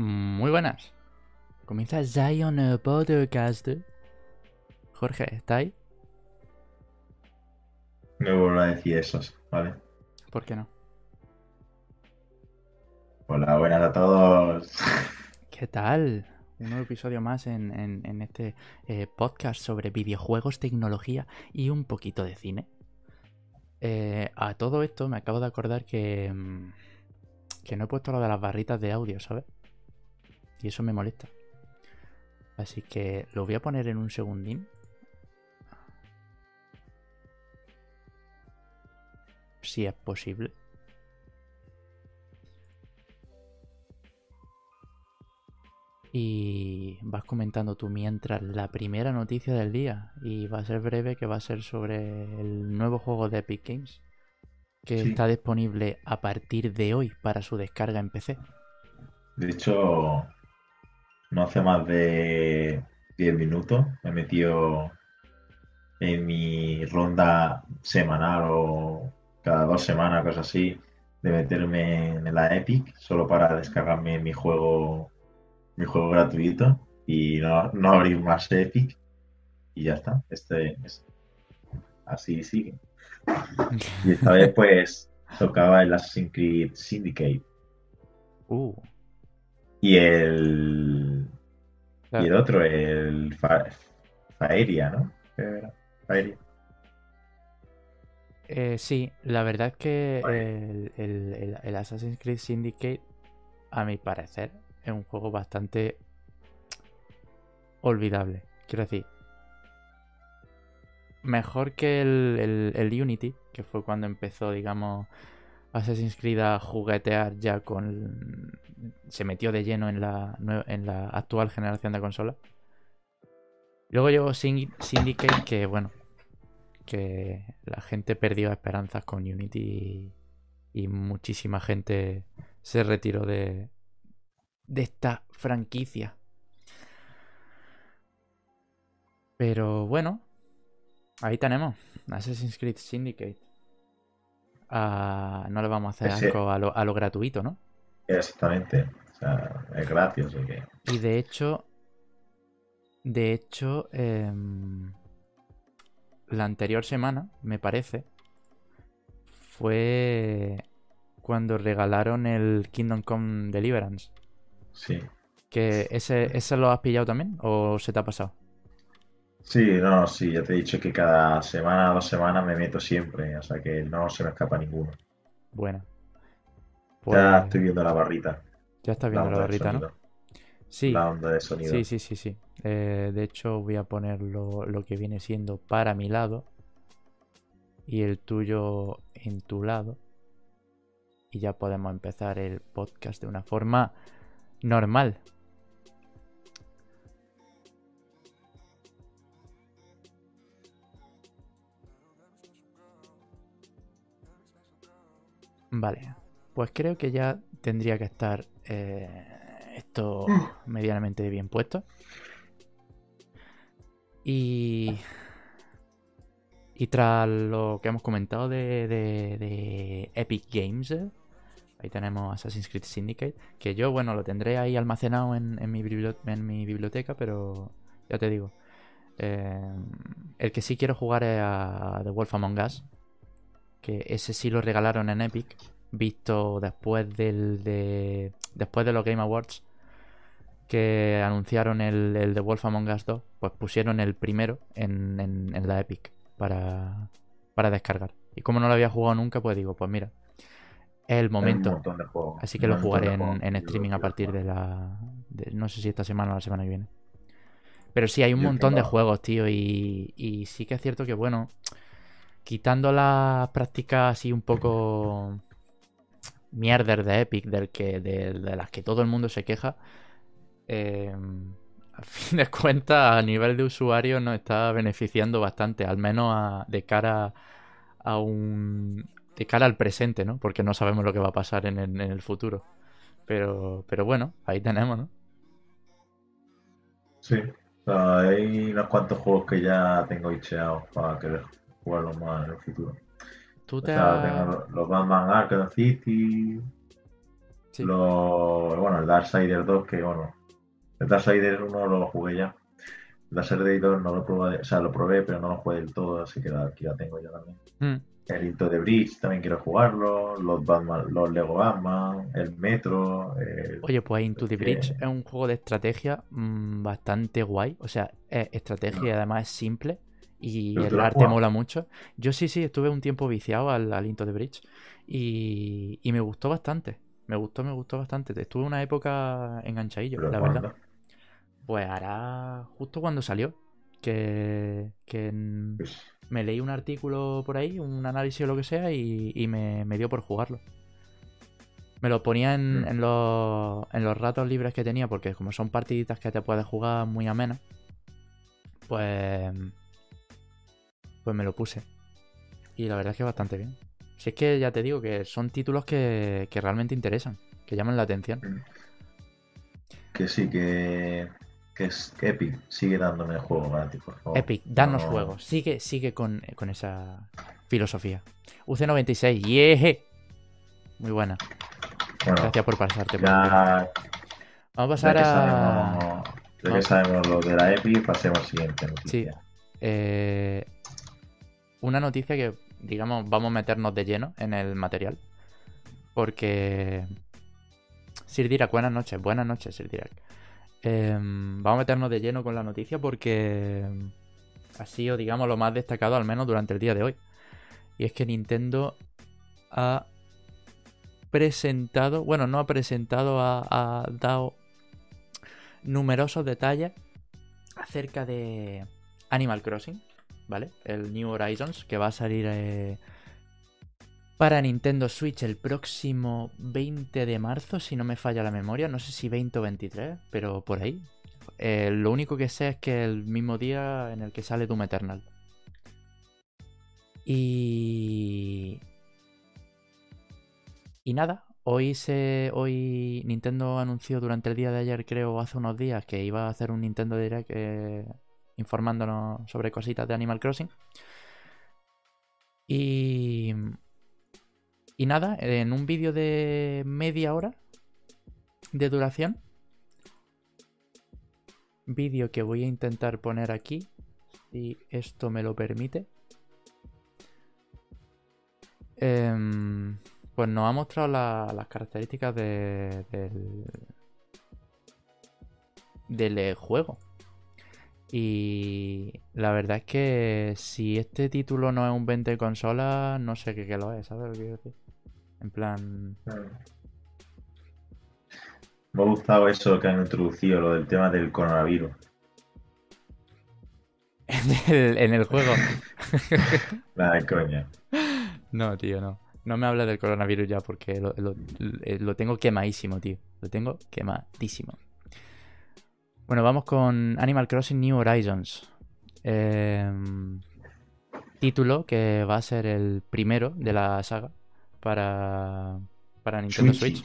Muy buenas. Comienza Zion Podcast. Jorge, ¿está ahí? No vuelvo a decir eso, ¿vale? ¿Por qué no? Hola, buenas a todos. ¿Qué tal? Un nuevo episodio más en, en- en este eh, podcast sobre videojuegos, tecnología y un poquito de cine. Eh, a todo esto me acabo de acordar que, mm, que no he puesto lo de las barritas de audio, ¿sabes? Y eso me molesta. Así que lo voy a poner en un segundín. Si es posible. Y vas comentando tú mientras la primera noticia del día. Y va a ser breve, que va a ser sobre el nuevo juego de Epic Games. Que Sí. está disponible a partir de hoy para su descarga en PC. De hecho, no hace más de 10 minutos me he metido en mi ronda semanal o cada dos semanas, cosas así, de meterme en la Epic solo para descargarme mi juego, mi juego gratuito y no, no abrir más Epic y ya está. Este es así sigue. Y esta vez pues tocaba el Assassin's Creed Syndicate. Uh, Y el. Claro. Y el otro, el Fa- Faeria, ¿no? Faeria. Eh, sí, la verdad es que el, el- el- el Assassin's Creed Syndicate, a mi parecer, es un juego bastante olvidable. Quiero decir, mejor que el, el- el Unity, que fue cuando empezó, digamos, Assassin's Creed a juguetear ya con... Se metió de lleno en la, en la actual generación de consolas. Luego llegó Syn- Syndicate, que bueno, que la gente perdió esperanzas con Unity y, y muchísima gente se retiró de, de esta franquicia. Pero bueno, ahí tenemos Assassin's Creed Syndicate. No le vamos a hacer Ese- asco a lo, a lo gratuito, ¿no? Exactamente. O sea, es gratis, así que. Y de hecho, de hecho, em, la anterior semana, me parece, fue cuando regalaron el Kingdom Come Deliverance. Sí. Que ese, ¿Ese lo has pillado también o se te ha pasado? Sí, no, sí, ya te he dicho que cada semana, dos semanas me meto siempre, o sea que no se me escapa ninguno. Bueno. Ya Pues estoy viendo la barrita, ya estás viendo la barrita, ¿no? Sí, La onda de sonido. sí, sí, sí, sí. Eh, de hecho, voy a poner lo, lo que viene siendo para mi lado y el tuyo en tu lado. Y ya podemos empezar el podcast de una forma normal. Vale, pues creo que ya tendría que estar eh, esto medianamente bien puesto. Y, y tras lo que hemos comentado de, de- de Epic Games, eh, ahí tenemos Assassin's Creed Syndicate, que yo, bueno, lo tendré ahí almacenado en, en mi, bibli- en mi biblioteca, pero ya te digo, eh, el que sí quiero jugar es a The Wolf Among Us, que ese sí lo regalaron en Epic, visto después del de, después de los Game Awards que anunciaron el, el The Wolf Among Us 2, pues pusieron el primero en, en- en la Epic para, para descargar. Y como no lo había jugado nunca, pues digo, pues mira, es el momento. juegos. Así que lo jugaré en, en streaming a partir de la... de- no sé si esta semana o la semana que viene. Pero sí, hay un montón de juegos, tío, y, y sí que es cierto que, bueno, quitando las prácticas así un poco mierder de Epic, del que, de, las que todo el mundo se queja, eh, a fin de cuentas, a nivel de usuario nos está beneficiando bastante, al menos de cara a un... de cara al presente, ¿no? Porque no sabemos lo que va a pasar en el, futuro. Pero, pero bueno, ahí tenemos, ¿no? Sí, hay unos cuantos juegos que ya tengo hicheados para querer jugarlos más en el futuro. Tú O te sea, has- tengo los- los Batman Arkham City, Sí. Lo, bueno, el Darksiders 2, que bueno, el Darksiders 1 lo jugué ya. El Darksiders 2 no lo probé, o sea, lo probé, pero no lo jugué del todo, así que aquí la tengo yo también. Mm. El Into de Bridge también quiero jugarlo, los Batman, los Lego Batman, el Metro. el- Oye, pues Into the Bridge es un juego de estrategia mm, bastante guay. O sea, es estrategia y además es simple. Y ¿Pero el arte mola mucho. Yo sí, sí, estuve un tiempo viciado al, al Into the Bridge. Y, y me gustó bastante. Me gustó, me gustó bastante. Estuve una época enganchadillo, pero la verdad. Pues hará justo cuando salió. Que, que Pues, me leí un artículo por ahí, un análisis o lo que sea, y, y me, me dio por jugarlo. Me lo ponía en, Mm. en los, en los ratos libres que tenía, porque como son partiditas que te puedes jugar muy amenas, pues, pues me lo puse. Y la verdad es que bastante bien. Si es que ya te digo que son títulos que, que realmente interesan, que llaman la atención. que sí, que, que es que Epic sigue dándome el juego gratis, por favor. Epic, danos No- juegos. Sigue, sigue con, con esa filosofía. UC96, ¡yeje! Muy buena. Bueno, Gracias por pasarte. por ya, Vamos a pasar a. sabemos, ya que sabemos lo de la Epic, pasemos al siguiente noticia. eh, una noticia que, digamos, vamos a meternos de lleno en el material. Porque. Sir Dirac, buenas noches. Buenas noches, Sir Dirac. Em, vamos a meternos de lleno con la noticia porque ha sido, digamos, lo más destacado, al menos durante el día de hoy. Y es que Nintendo ha presentado, bueno, no ha presentado, ha, ha dado numerosos detalles acerca de Animal Crossing, ¿vale? El New Horizons, que va a salir eh, para Nintendo Switch el próximo 20 de marzo, si no me falla la memoria. No sé si 20 o 23, pero por ahí. Eh, lo único que sé es que el mismo día en el que sale Doom Eternal. Y. Y nada, hoy se. Hoy Nintendo anunció durante el día de ayer, creo, hace unos días, que iba a hacer un Nintendo Direct eh, informándonos sobre cositas de Animal Crossing. Y. Y nada, en un vídeo de media hora de duración. Vídeo que voy a intentar poner aquí, si esto me lo permite. Em, pues nos ha mostrado la- las características de- del, del juego. Y la verdad es que si este título no es un 20 de consolas, no sé qué, qué lo es, ¿sabes lo que quiero decir? En plan... Me ha gustado eso que han introducido, lo del tema del coronavirus. En el, en el juego. La de coña. No, tío, no. No me hables del coronavirus ya porque lo, lo- lo tengo quemadísimo, tío. Lo tengo quemadísimo. Bueno, vamos con Animal Crossing New Horizons. Em, título que va a ser el primero de la saga para, para Nintendo. Switch.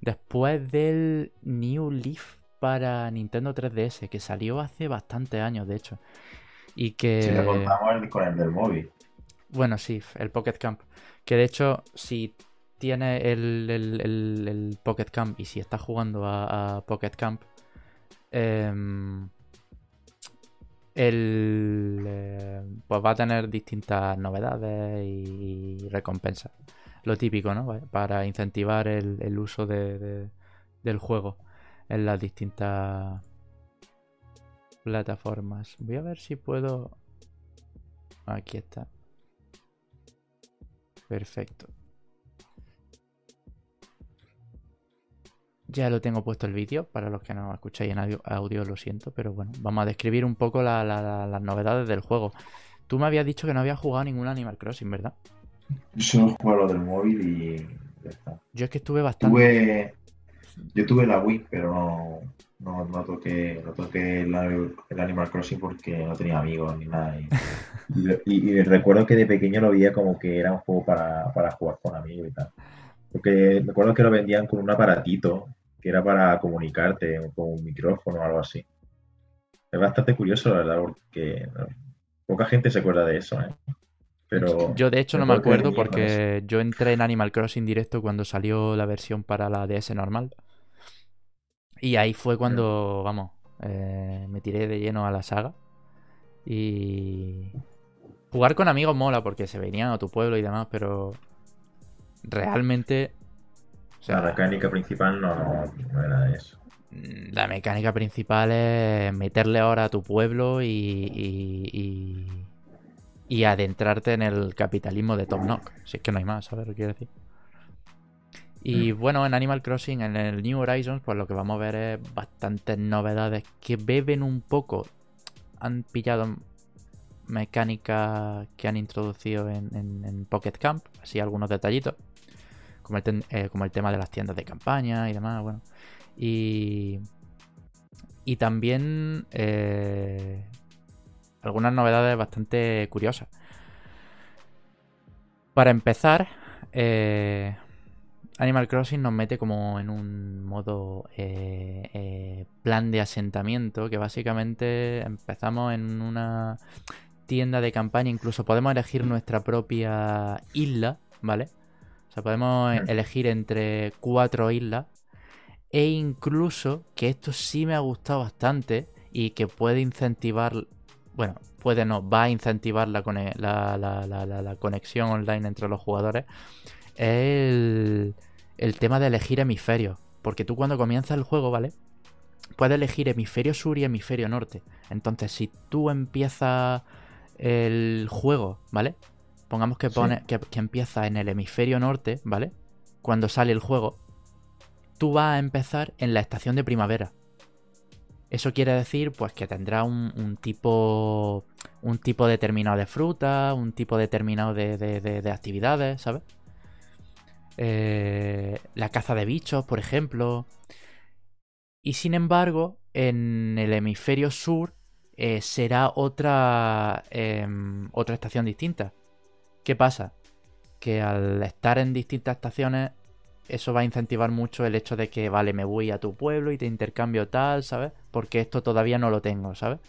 Después del New Leaf para Nintendo 3DS, que salió hace bastantes años, de hecho. Y que... Si le contamos el- con el del móvil. Bueno, sí, el Pocket Camp. Que de hecho, si tienes el, el- el- el Pocket Camp y si estás jugando a, a Pocket Camp, em, el, eh, pues va a tener distintas novedades y, recompensas. Lo típico, ¿no? Para incentivar el, uso de- de- del juego en las distintas plataformas. Voy a ver si puedo... Aquí está. Perfecto. Ya lo tengo puesto el vídeo, para los que no escucháis en audio, audio, lo siento, pero bueno, vamos a describir un poco la- la- la- las novedades del juego. Tú me habías dicho que no habías jugado ningún Animal Crossing, ¿verdad? Yo solo juego lo del móvil y ya está. Yo es que estuve bastante... Tuve, yo tuve la Wii, pero no, no, no toqué, no toqué el, el Animal Crossing porque no tenía amigos ni nada. Y, y- y recuerdo que de pequeño lo veía como que era un juego para, para jugar con amigos y tal. Porque recuerdo que lo vendían con un aparatito que era para comunicarte, con un micrófono o algo así. Es bastante curioso, la verdad, porque poca gente se acuerda de eso, ¿eh? Pero Yo de hecho no me acuerdo porque yo entré en Animal Crossing directo cuando salió la versión para la DS normal. Y ahí fue cuando, vamos, eh, me tiré de lleno a la saga. Y jugar con amigos mola porque se venían a tu pueblo y demás, pero realmente... O sea, la mecánica principal no, no era eso. Mm, La mecánica principal es meterle ahora a tu pueblo y, y, y- y adentrarte en el capitalismo de Tom Nook. Si es que no hay más, ¿sabes lo que quiero decir? Y bueno, en Animal Crossing, en el New Horizons, pues lo que vamos a ver es bastantes novedades que beben un poco. Han pillado mecánicas que han introducido en, en- en Pocket Camp, así algunos detallitos. Como el, ten- eh, como el tema de las tiendas de campaña y demás, bueno. Y, y también eh, algunas novedades bastante curiosas. Para empezar, eh, Animal Crossing nos mete como en un modo plan de asentamiento que básicamente empezamos en una tienda de campaña, incluso podemos elegir nuestra propia isla, ¿vale? O sea, podemos Mm. elegir entre cuatro islas e incluso, que esto sí me ha gustado bastante y que puede incentivar, bueno, puede no, va a incentivar la, la, la- la- la- la conexión online entre los jugadores, es el, el tema de elegir hemisferios. Porque tú cuando comienzas el juego, ¿vale? Puedes elegir hemisferio sur y hemisferio norte. Entonces, si tú empiezas el juego, ¿vale? Pongamos que, Sí. pone, que, que empieza en el hemisferio norte, ¿vale? Cuando sale el juego, tú vas a empezar en la estación de primavera. Eso quiere decir, pues, que tendrá un, un tipo. Un tipo determinado de fruta, un tipo determinado de, de- de- de actividades, ¿sabes? Eh, la caza de bichos, por ejemplo. Y sin embargo, en el hemisferio sur eh, será otra, em, otra estación distinta. ¿Qué pasa? Que al estar en distintas estaciones, eso va a incentivar mucho el hecho de que, vale, me voy a tu pueblo y te intercambio tal, ¿sabes? Porque esto todavía no lo tengo, ¿sabes?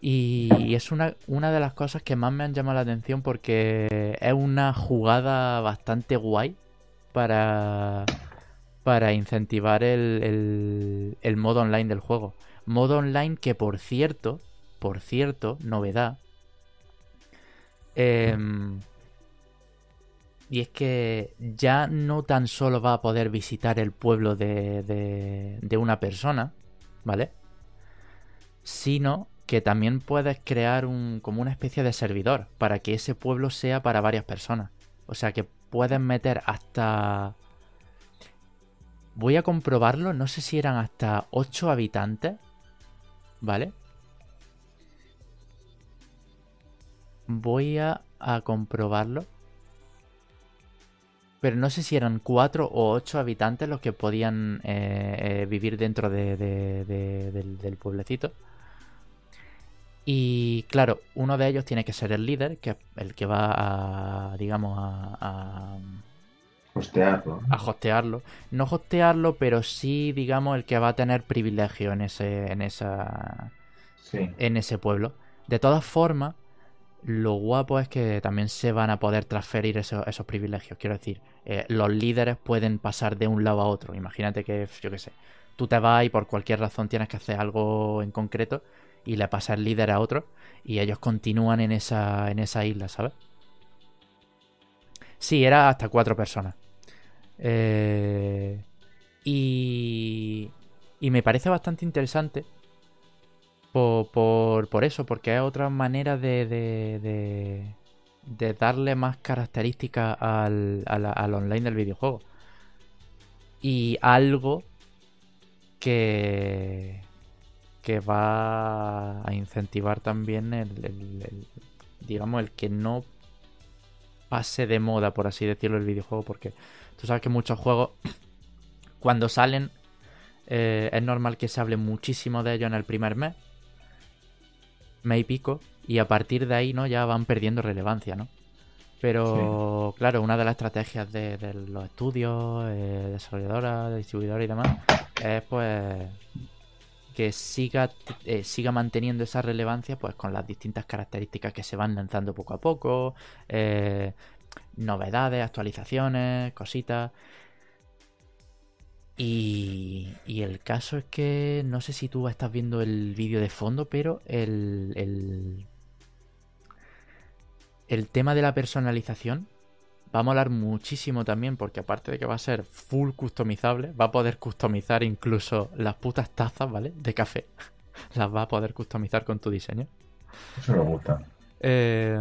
Y es una, una de las cosas que más me han llamado la atención porque es una jugada bastante guay para, para incentivar el, el- el modo online del juego. Modo online que, por cierto, por cierto, novedad. Em, y es que ya no tan solo va a poder visitar el pueblo de, de, una persona, ¿vale? Sino que también puedes crear un, como una especie de servidor para que ese pueblo sea para varias personas. O sea que puedes meter hasta... Voy a comprobarlo, no sé si eran hasta 8 habitantes, ¿vale? Voy a, a comprobarlo. Pero no sé si eran 4 o 8 habitantes los que podían eh, eh, vivir dentro de- de- de- del, del pueblecito. Y claro, uno de ellos tiene que ser el líder, que es el que va a, digamos, a, a, Costearlo. ¿no? a hostearlo. No hostearlo, pero sí, digamos, el que va a tener privilegio en ese, en esa, Sí. en ese pueblo. De todas formas, lo guapo es que también se van a poder transferir esos, privilegios. Quiero decir, eh, los líderes pueden pasar de un lado a otro. Imagínate que, yo qué sé, tú te vas y por cualquier razón tienes que hacer algo en concreto y le pasas el líder a otro y ellos continúan en esa, en esa isla, ¿sabes? Sí, era hasta cuatro personas. Eh, y, y me parece bastante interesante por, por, eso, porque es otra manera de, de, de, darle más características al, al, al online del videojuego. Y algo que, que va a incentivar también el, digamos, el que no pase de moda, por así decirlo, el videojuego, porque tú sabes que muchos juegos, cuando salen, eh, es normal que se hable muchísimo de ellos en el primer mes y pico, y a partir de ahí, ¿no? Ya van perdiendo relevancia, ¿no? Pero, claro, una de las estrategias de, de los estudios, eh, desarrolladoras, distribuidores y demás, es pues que siga, eh, siga manteniendo esa relevancia pues con las distintas características que se van lanzando poco a poco, eh, novedades, actualizaciones, cositas. Y, y, el caso es que no sé si tú estás viendo el vídeo de fondo, pero el, el, el tema de la personalización va a molar muchísimo también porque aparte de que va a ser full customizable, va a poder customizar incluso las putas tazas, ¿vale? De café. las va a poder customizar con tu diseño. Eso me gusta. Eh,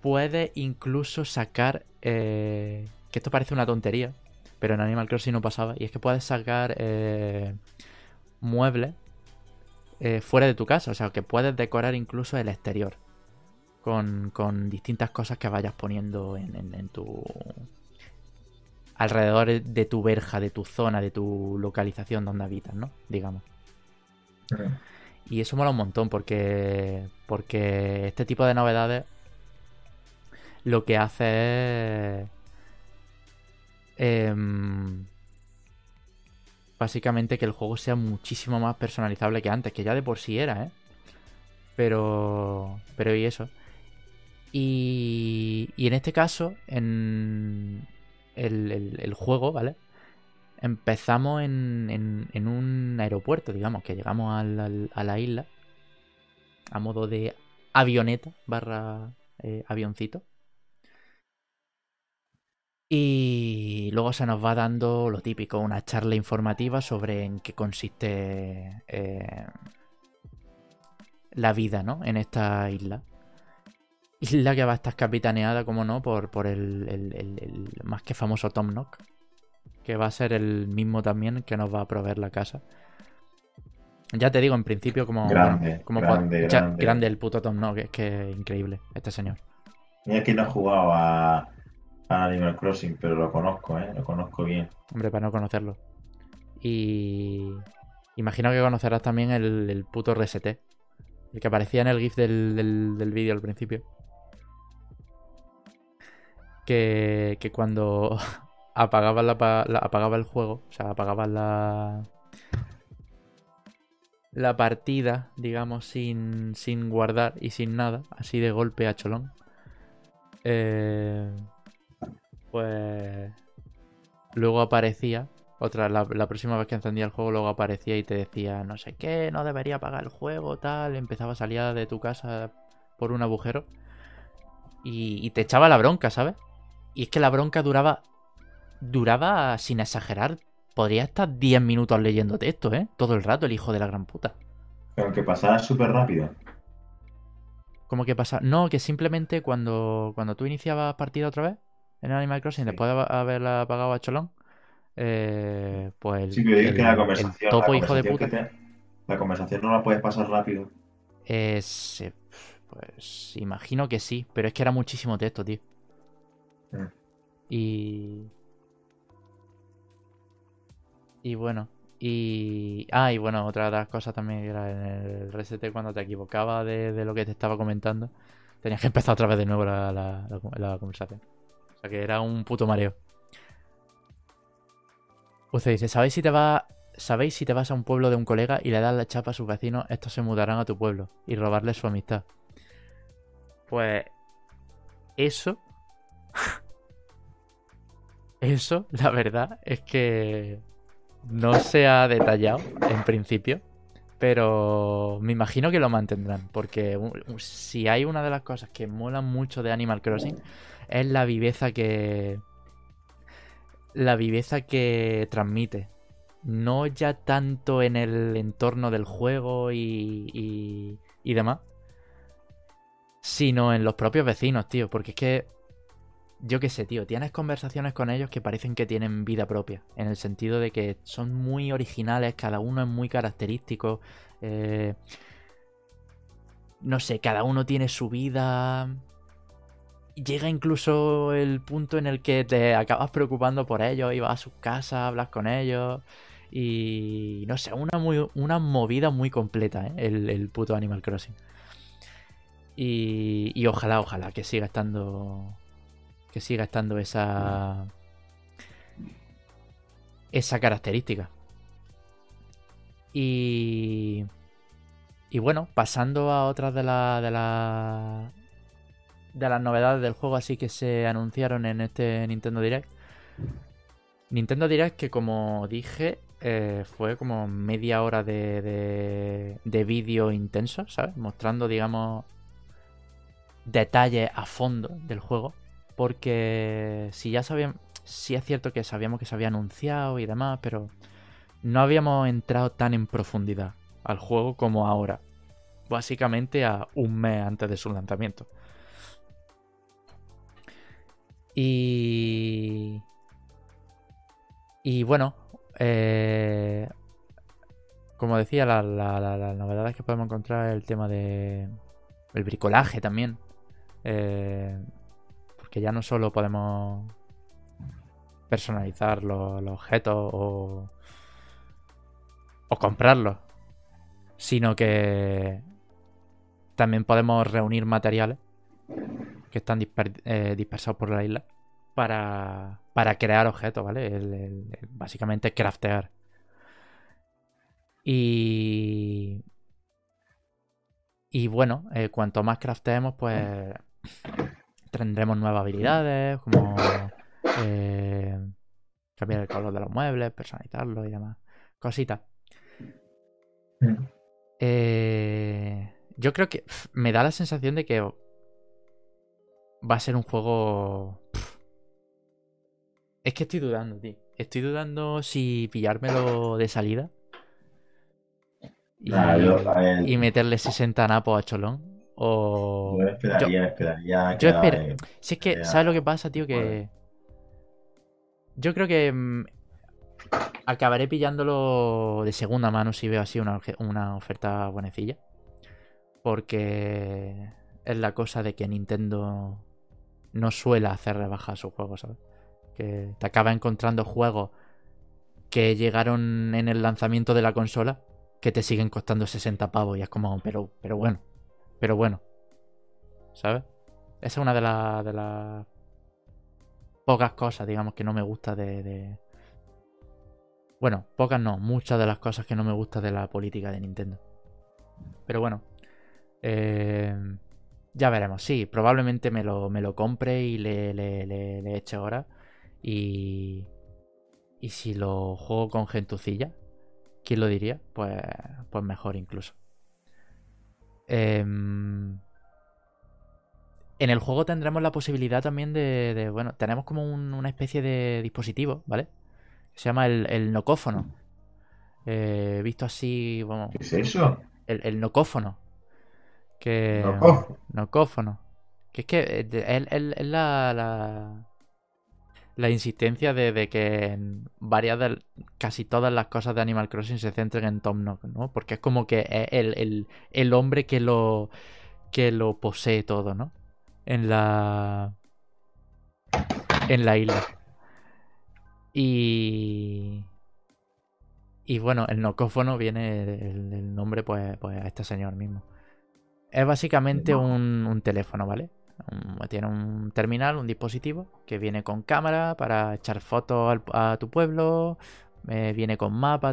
puede incluso sacar... Eh, que esto parece una tontería, pero en Animal Crossing no pasaba. Y es que puedes sacar eh, muebles eh, fuera de tu casa. O sea, que puedes decorar incluso el exterior con, distintas cosas que vayas poniendo en, tu... alrededor de tu verja, de tu zona, de tu localización donde habitas, ¿no? Digamos. Y eso mola un montón porque, porque este tipo de novedades lo que hace es... Em, básicamente que el juego sea muchísimo más personalizable que antes, que ya de por sí era, ¿eh? Pero... Pero y eso. Y, y en este caso, en el, juego, ¿vale? Empezamos en, en, un aeropuerto, digamos, que llegamos a la isla a modo de avioneta barra eh, avioncito. Y luego se nos va dando lo típico, una charla informativa sobre en qué consiste eh, la vida, ¿no? En esta isla isla que va a estar capitaneada, como no, por, por el, más que famoso Tom Nook. Que va a ser el mismo también que nos va a proveer la casa. Ya te digo, en principio, como. Grande, como grande, grande. el puto Tom Nook, es que es increíble, este señor. Mira que no he Animal Crossing, pero lo conozco, ¿eh? Lo conozco bien. Hombre, para no conocerlo. Y. Imagino que conocerás también el, puto RST. El que aparecía en el GIF del, del, del vídeo al principio que, que cuando apagabas, la, apagaba el juego, o sea, apagabas la, la partida, digamos, sin, sin guardar y sin nada, así de golpe a cholón, eh, pues luego aparecía, otra, la, la, próxima vez que encendía el juego, luego aparecía y te decía, no sé qué, no debería apagar el juego, tal, empezaba a salir de tu casa por un agujero y, y te echaba la bronca, ¿sabes? Y es que la bronca duraba. Duraba, sin exagerar, podría estar 10 minutos leyendo texto, ¿eh? Todo el rato, el hijo de la gran puta. Pero que pasara súper rápido. ¿Cómo que pasa? No, que simplemente cuando, cuando tú iniciabas partida otra vez en Animal Crossing, después de haberla apagado a Cholón, eh, pues. Sí, pero que la conversación. topo hijo de puta. la conversación no la puedes pasar rápido. Es. Pues imagino que sí, pero es que era muchísimo texto, tío. Mm. Y. Y bueno. Y. Ah, y bueno, otra de las cosas también era en el reset cuando te equivocabas de, lo que te estaba comentando. Tenías que empezar otra vez de nuevo la, la, conversación. Que era un puto mareo. Usted dice, ¿sabéis si te va ¿Sabéis si te vas a un pueblo de un colega y le das la chapa a sus vecinos, estos se mudarán a tu pueblo y robarles su amistad? Pues eso eso, la verdad, es que no se ha detallado en principio, pero me imagino que lo mantendrán, porque si hay una de las cosas que molan mucho de Animal Crossing es la viveza que la viveza que transmite. No ya tanto en el entorno del juego y, y, y demás, sino en los propios vecinos, tío, porque es que yo qué sé, tío, tienes conversaciones con ellos que parecen que tienen vida propia, en el sentido de que son muy originales, cada uno es muy característico, eh, no sé, cada uno tiene su vida. Llega incluso el punto en el que te acabas preocupando por ellos y a sus casas, hablas con ellos. Y no sé, una, muy, una movida muy completa, ¿eh? el, el puto Animal Crossing. Y, y ojalá, ojalá que siga estando que siga estando esa esa característica. Y. Y bueno, pasando a otras de las. De, la, de las novedades del juego así que se anunciaron en este Nintendo Direct. Nintendo Direct que como dije eh, fue como media hora de, de, de vídeo intenso, ¿sabes? Mostrando, digamos, detalles a fondo del juego. Porque si ya sabíamos, sí es cierto que sabíamos que se había anunciado y demás, pero no habíamos entrado tan en profundidad al juego como ahora. Básicamente a un mes antes de su lanzamiento. Y... Y bueno, eh, como decía, las la, novedades que podemos encontrar el tema de... El bricolaje también. Eh, porque ya no solo podemos personalizar los, objetos o, o comprarlos, sino que también podemos reunir materiales que están eh, dispersados por la isla para, para crear objetos, ¿vale? básicamente craftear. Y... Y bueno, eh, cuanto más crafteemos, pues tendremos nuevas habilidades, como eh, cambiar el color de los muebles, personalizarlos y demás. Cositas. Mm. Eh, yo creo que me da la sensación de que va a ser un juego. Es que estoy dudando, tío. Estoy dudando si pillármelo de salida. Y, meterle 60 napos a Cholón. O. Yo esperaría, esperaría. Yo espero. Si es que, ¿sabes lo que pasa, tío? Que. Yo creo que. Mm, acabaré pillándolo de segunda mano si veo así una, una oferta buenecilla. Porque. Es la cosa de que Nintendo no suele hacer rebajas a sus juegos, ¿sabes? Que te acaba encontrando juegos que llegaron en el lanzamiento de la consola que te siguen costando 60 pavos y es como, pero, pero bueno, pero bueno. ¿Sabes? Esa es una de, las pocas cosas, digamos, que no me gusta de, Bueno, pocas no, muchas de las cosas que no me gusta de la política de Nintendo. Pero bueno. Eh, ya veremos. Sí, probablemente me lo, me lo compre y le, le, le, eche ahora. Y... Y si lo juego con gentucilla, ¿quién lo diría? Pues, pues mejor incluso. Em, en el juego tendremos la posibilidad también de, bueno, tenemos como una especie de dispositivo, ¿vale? Se llama el, nocófono. Eh, visto así, bueno, ¿Qué es eso? El, nocófono. Que, nocófono. Que es que es la, la insistencia de, que en varias de casi todas las cosas de Animal Crossing se centren en Tom Nook, ¿no? Porque es como que es el, el, hombre que lo que lo posee todo, ¿no? En la en la isla. Y y bueno, el nocófono viene el, nombre pues, pues a este señor mismo. Es básicamente un, un teléfono, ¿vale? Tiene un terminal, un dispositivo que viene con cámara para echar fotos a tu pueblo. Eh, viene con mapa.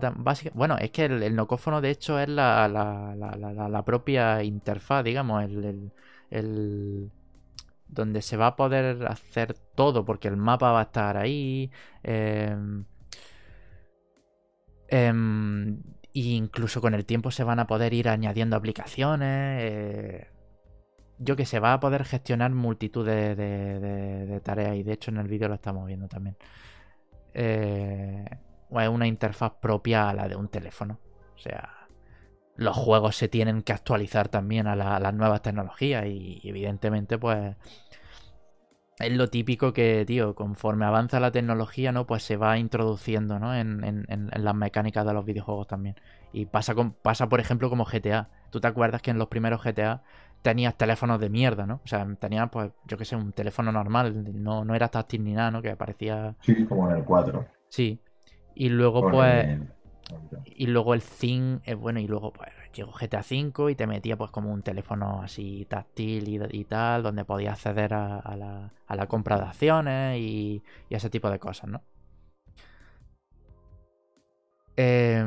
bueno, es que el, nocófono de hecho es la, la, propia interfaz, digamos, el, donde se va a poder hacer todo, porque el mapa va a estar ahí. Eh, incluso con el tiempo se van a poder ir añadiendo aplicaciones. Eh, yo que sé, va a poder gestionar multitud de, tareas y de hecho en el vídeo lo estamos viendo también. Eh, es una interfaz propia a la de un teléfono. O sea, los juegos se tienen que actualizar también a, las nuevas tecnologías y, evidentemente pues es lo típico que, tío, conforme avanza la tecnología, ¿no? Pues se va introduciendo, ¿no? En, en, las mecánicas de los videojuegos también. Y pasa, con, pasa, por ejemplo, como GTA. ¿Tú te acuerdas que en los primeros GTA tenías teléfonos de mierda, ¿no? O sea, tenías, pues, yo qué sé, un teléfono normal, no, no era táctil ni nada, ¿no? Que parecía... Sí, como en el 4. Sí. Y luego, pues... Y luego el Zing, eh, bueno, y luego pues llegó GTA V y te metía pues como un teléfono así táctil y, tal, donde podías acceder a, la, a, la, compra de acciones y, y, ese tipo de cosas, ¿no? Eh,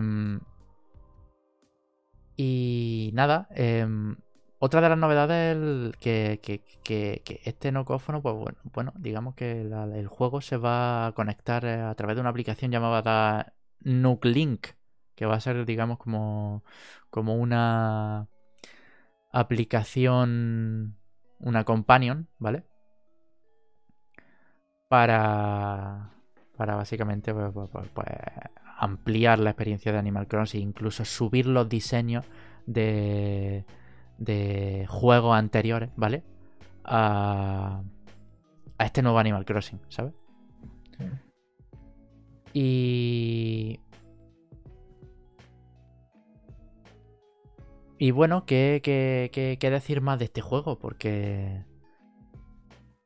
Y nada, em, otra de las novedades que, que, este nocófono, pues bueno, bueno digamos que el juego se va a conectar eh, a través de una aplicación llamada Nuclink, que va a ser, digamos, como, como una aplicación, una companion, ¿vale? Para, para básicamente pues, pues, pues ampliar la experiencia de Animal Crossing, incluso subir los diseños de, de juegos anteriores, ¿vale? A, a este nuevo Animal Crossing, ¿sabes? Y... Y bueno, ¿qué, qué, qué decir más de este juego? Porque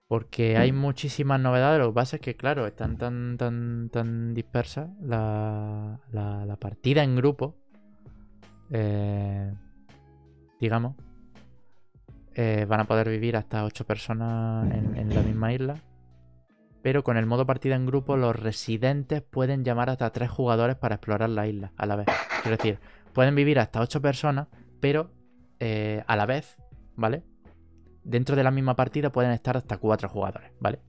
porque hay mm. muchísimas novedades. Lo que pasa es que, claro, están tan, tan, tan dispersas la, la, partida en grupo. Eh, digamos. Eh, van a poder vivir hasta 8 personas en, la misma isla. Pero con el modo partida en grupo, los residentes pueden llamar hasta 3 jugadores para explorar la isla a la vez. Es decir, pueden vivir hasta 8 personas, pero eh, a la vez, ¿vale? dentro de la misma partida pueden estar hasta cuatro jugadores, ¿vale?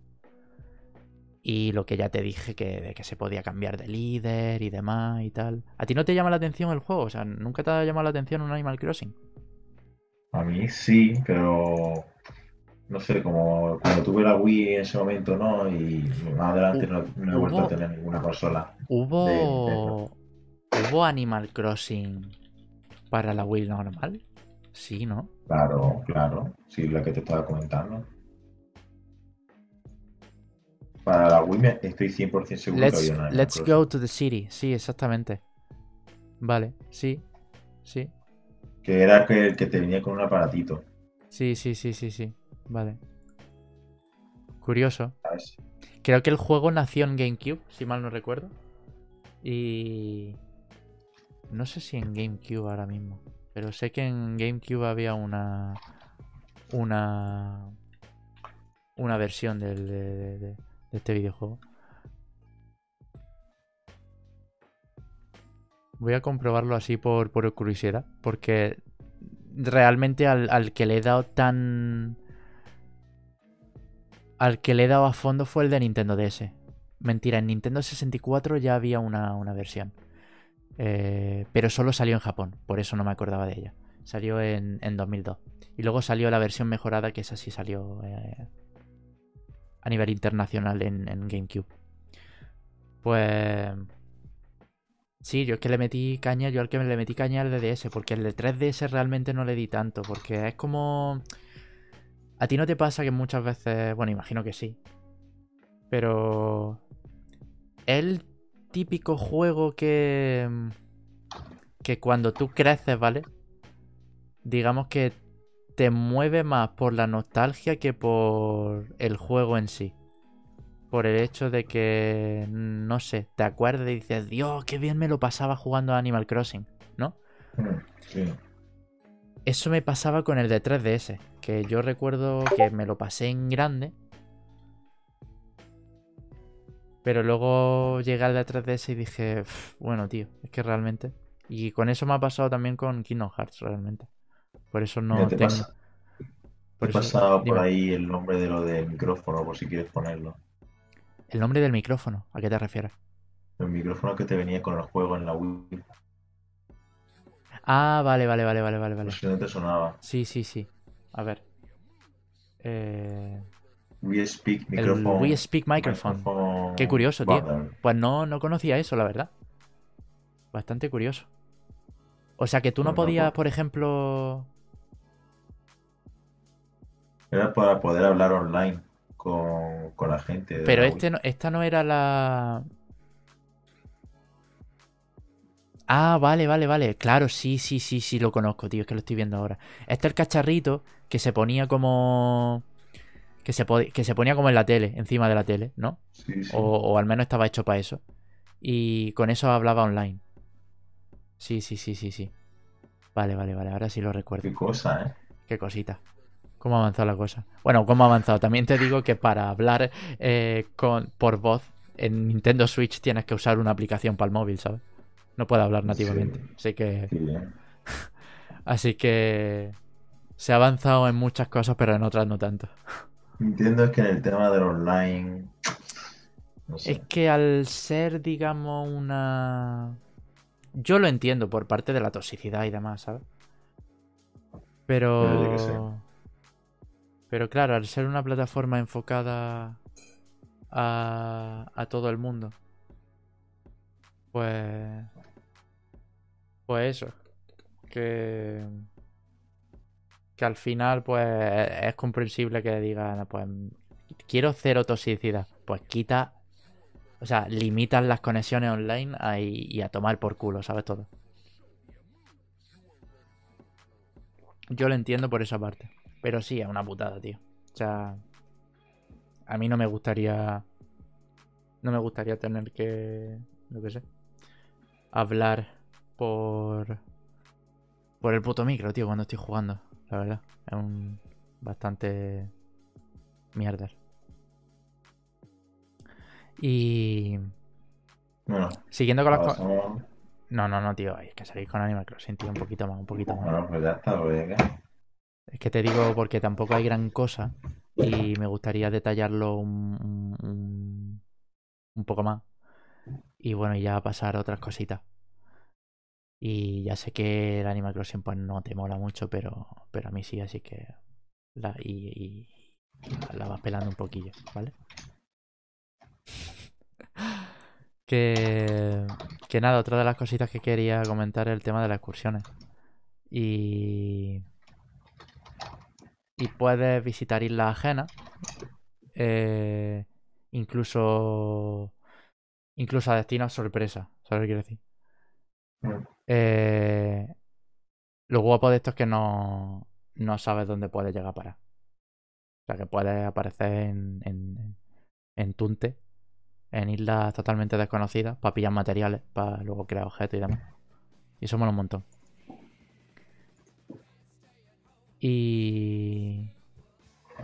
Y lo que ya te dije de que se podía cambiar de líder y demás y tal. ¿A ti no te llama la atención el juego? O sea, ¿nunca te ha llamado la atención un Animal Crossing? A mí sí, pero no sé, como cuando tuve la Wii en ese momento, ¿no? Y más adelante no, he vuelto a tener ninguna consola. ¿Hubo, ¿Hubo Animal Crossing para la Wii normal? Sí, ¿no? Claro, claro. Sí, la que te estaba comentando. Para la Wii estoy 100% seguro let's, que había una. Let's go to the city. Sí, exactamente. Vale, sí. Sí. Que era el que te venía con un aparatito. Sí, sí, sí, sí, sí. Vale. Curioso. Creo que el juego nació en GameCube, si mal no recuerdo. Y. No sé si en GameCube ahora mismo. Pero sé que en GameCube había una. Una. Una versión de, este videojuego. Voy a comprobarlo así por, curiosidad. Porque realmente al, que le he dado tan. Al que le he dado a fondo fue el de Nintendo DS. Mentira, en Nintendo 64 ya había una, una versión. Eh, pero solo salió en Japón, por eso no me acordaba de ella. Salió en, 2002. Y luego salió la versión mejorada, que esa sí salió eh, a nivel internacional en, GameCube. Pues... Sí, yo es que le metí caña, yo al que me le metí caña al DDS, porque el de 3DS realmente no le di tanto, porque es como... A ti no te pasa que muchas veces, bueno, imagino que sí, pero él típico juego que. que cuando tú creces, ¿vale? Digamos que te mueve más por la nostalgia que por el juego en sí. Por el hecho de que, no sé, te acuerdas y dices, Dios, qué bien me lo pasaba jugando a Animal Crossing, ¿no? Sí. Eso me pasaba con el de 3DS, que yo recuerdo que me lo pasé en grande pero luego llegué al de 3DS y dije, bueno, tío, es que realmente. Y con eso me ha pasado también con Kingdom Hearts, realmente. Por eso no te tengo. he pasado por ahí el nombre de lo del micrófono, por si quieres ponerlo. ¿El nombre del micrófono? ¿A qué te refieres? El micrófono que te venía con el juego en la Wii. Ah, vale, vale, vale, vale, vale. vale. si no te sonaba. Sí, sí, sí. A ver. Eh... We Speak Microphone. We Speak Microphone. Qué curioso, tío. Pues no, no conocía eso, la verdad. Bastante curioso. O sea que tú no podías, por ejemplo. Era para poder hablar online con, la gente. Pero este no, esta no era la. Ah, vale, vale, vale. Claro, sí, sí, sí, sí, lo conozco, tío. Es que lo estoy viendo ahora. Este es el cacharrito que se ponía como que se, que se ponía como en la tele, encima de la tele, ¿no? Sí, sí. O, al menos estaba hecho para eso. Y con eso hablaba online. Sí, sí, sí, sí, sí. Vale, vale, vale, ahora sí lo recuerdo. Qué cosa, ¿eh? Qué cosita. ¿Cómo ha avanzado la cosa? Bueno, ¿cómo ha avanzado? También te digo que para hablar eh, con, por voz en Nintendo Switch tienes que usar una aplicación para el móvil, ¿sabes? No puede hablar nativamente. Así que... Así que se ha avanzado en muchas cosas, pero en otras no tanto. Entiendo es que en el tema del online. No Es sé. que al ser, digamos, una... Yo lo entiendo por parte de la toxicidad y demás, ¿sabes? Pero... Pero. Pero claro, al ser una plataforma enfocada a, a todo el mundo, pues... Pues eso. Que... Que al final, pues, es comprensible que digan, pues, quiero cero toxicidad. Pues quita o sea, limitan las conexiones online a- y a tomar por culo, ¿sabes todo? Yo lo entiendo por esa parte. Pero sí, es una putada, tío. O sea, a mí no me gustaría... No me gustaría tener que... Lo que sé. Hablar por... Por el puto micro, tío, cuando estoy jugando. La verdad. Es un... Bastante... Mierda. Y... Bueno, Siguiendo con las cosas... No, no, no, tío. Hay que salir con Animal Crossing, tío. Un poquito más, un poquito más. Bueno, pues ya está, pues ya. Es que te digo porque tampoco hay gran cosa. Y me gustaría detallarlo un, un, poco más. Y bueno, y ya pasar a otras cositas. Y ya sé que el Animal Crossing pues no te mola mucho, pero, pero a mí sí, así que... La, y, y la, la vas pelando un poquillo, ¿vale? Que, que nada, otra de las cositas que quería comentar es el tema de las excursiones. Y... Y puedes visitar islas ajenas. eh, incluso... Incluso a destinos sorpresa. ¿Sabes lo que quiero decir? Eh, lo guapo de esto es que no, no sabes dónde puedes llegar a parar. O sea, que puedes aparecer en, en, en Tunte, en islas totalmente desconocidas, para pillar materiales, para luego crear objetos y demás. Y eso mola un montón. Y.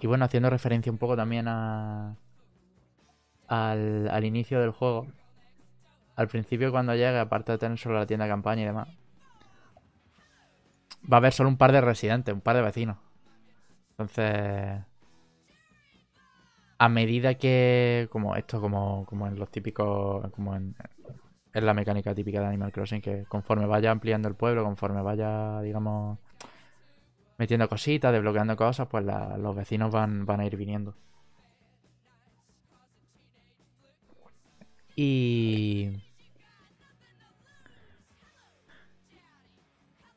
Y bueno, haciendo referencia un poco también a. Al, al inicio del juego. Al principio, cuando llegue, aparte de tener solo la tienda de campaña y demás, va a haber solo un par de residentes, un par de vecinos. Entonces. A medida que. Como esto, como, como en los típicos. Como en. Es la mecánica típica de Animal Crossing, que conforme vaya ampliando el pueblo, conforme vaya, digamos, metiendo cositas, desbloqueando cosas, pues la- los vecinos van, van a ir viniendo. Y...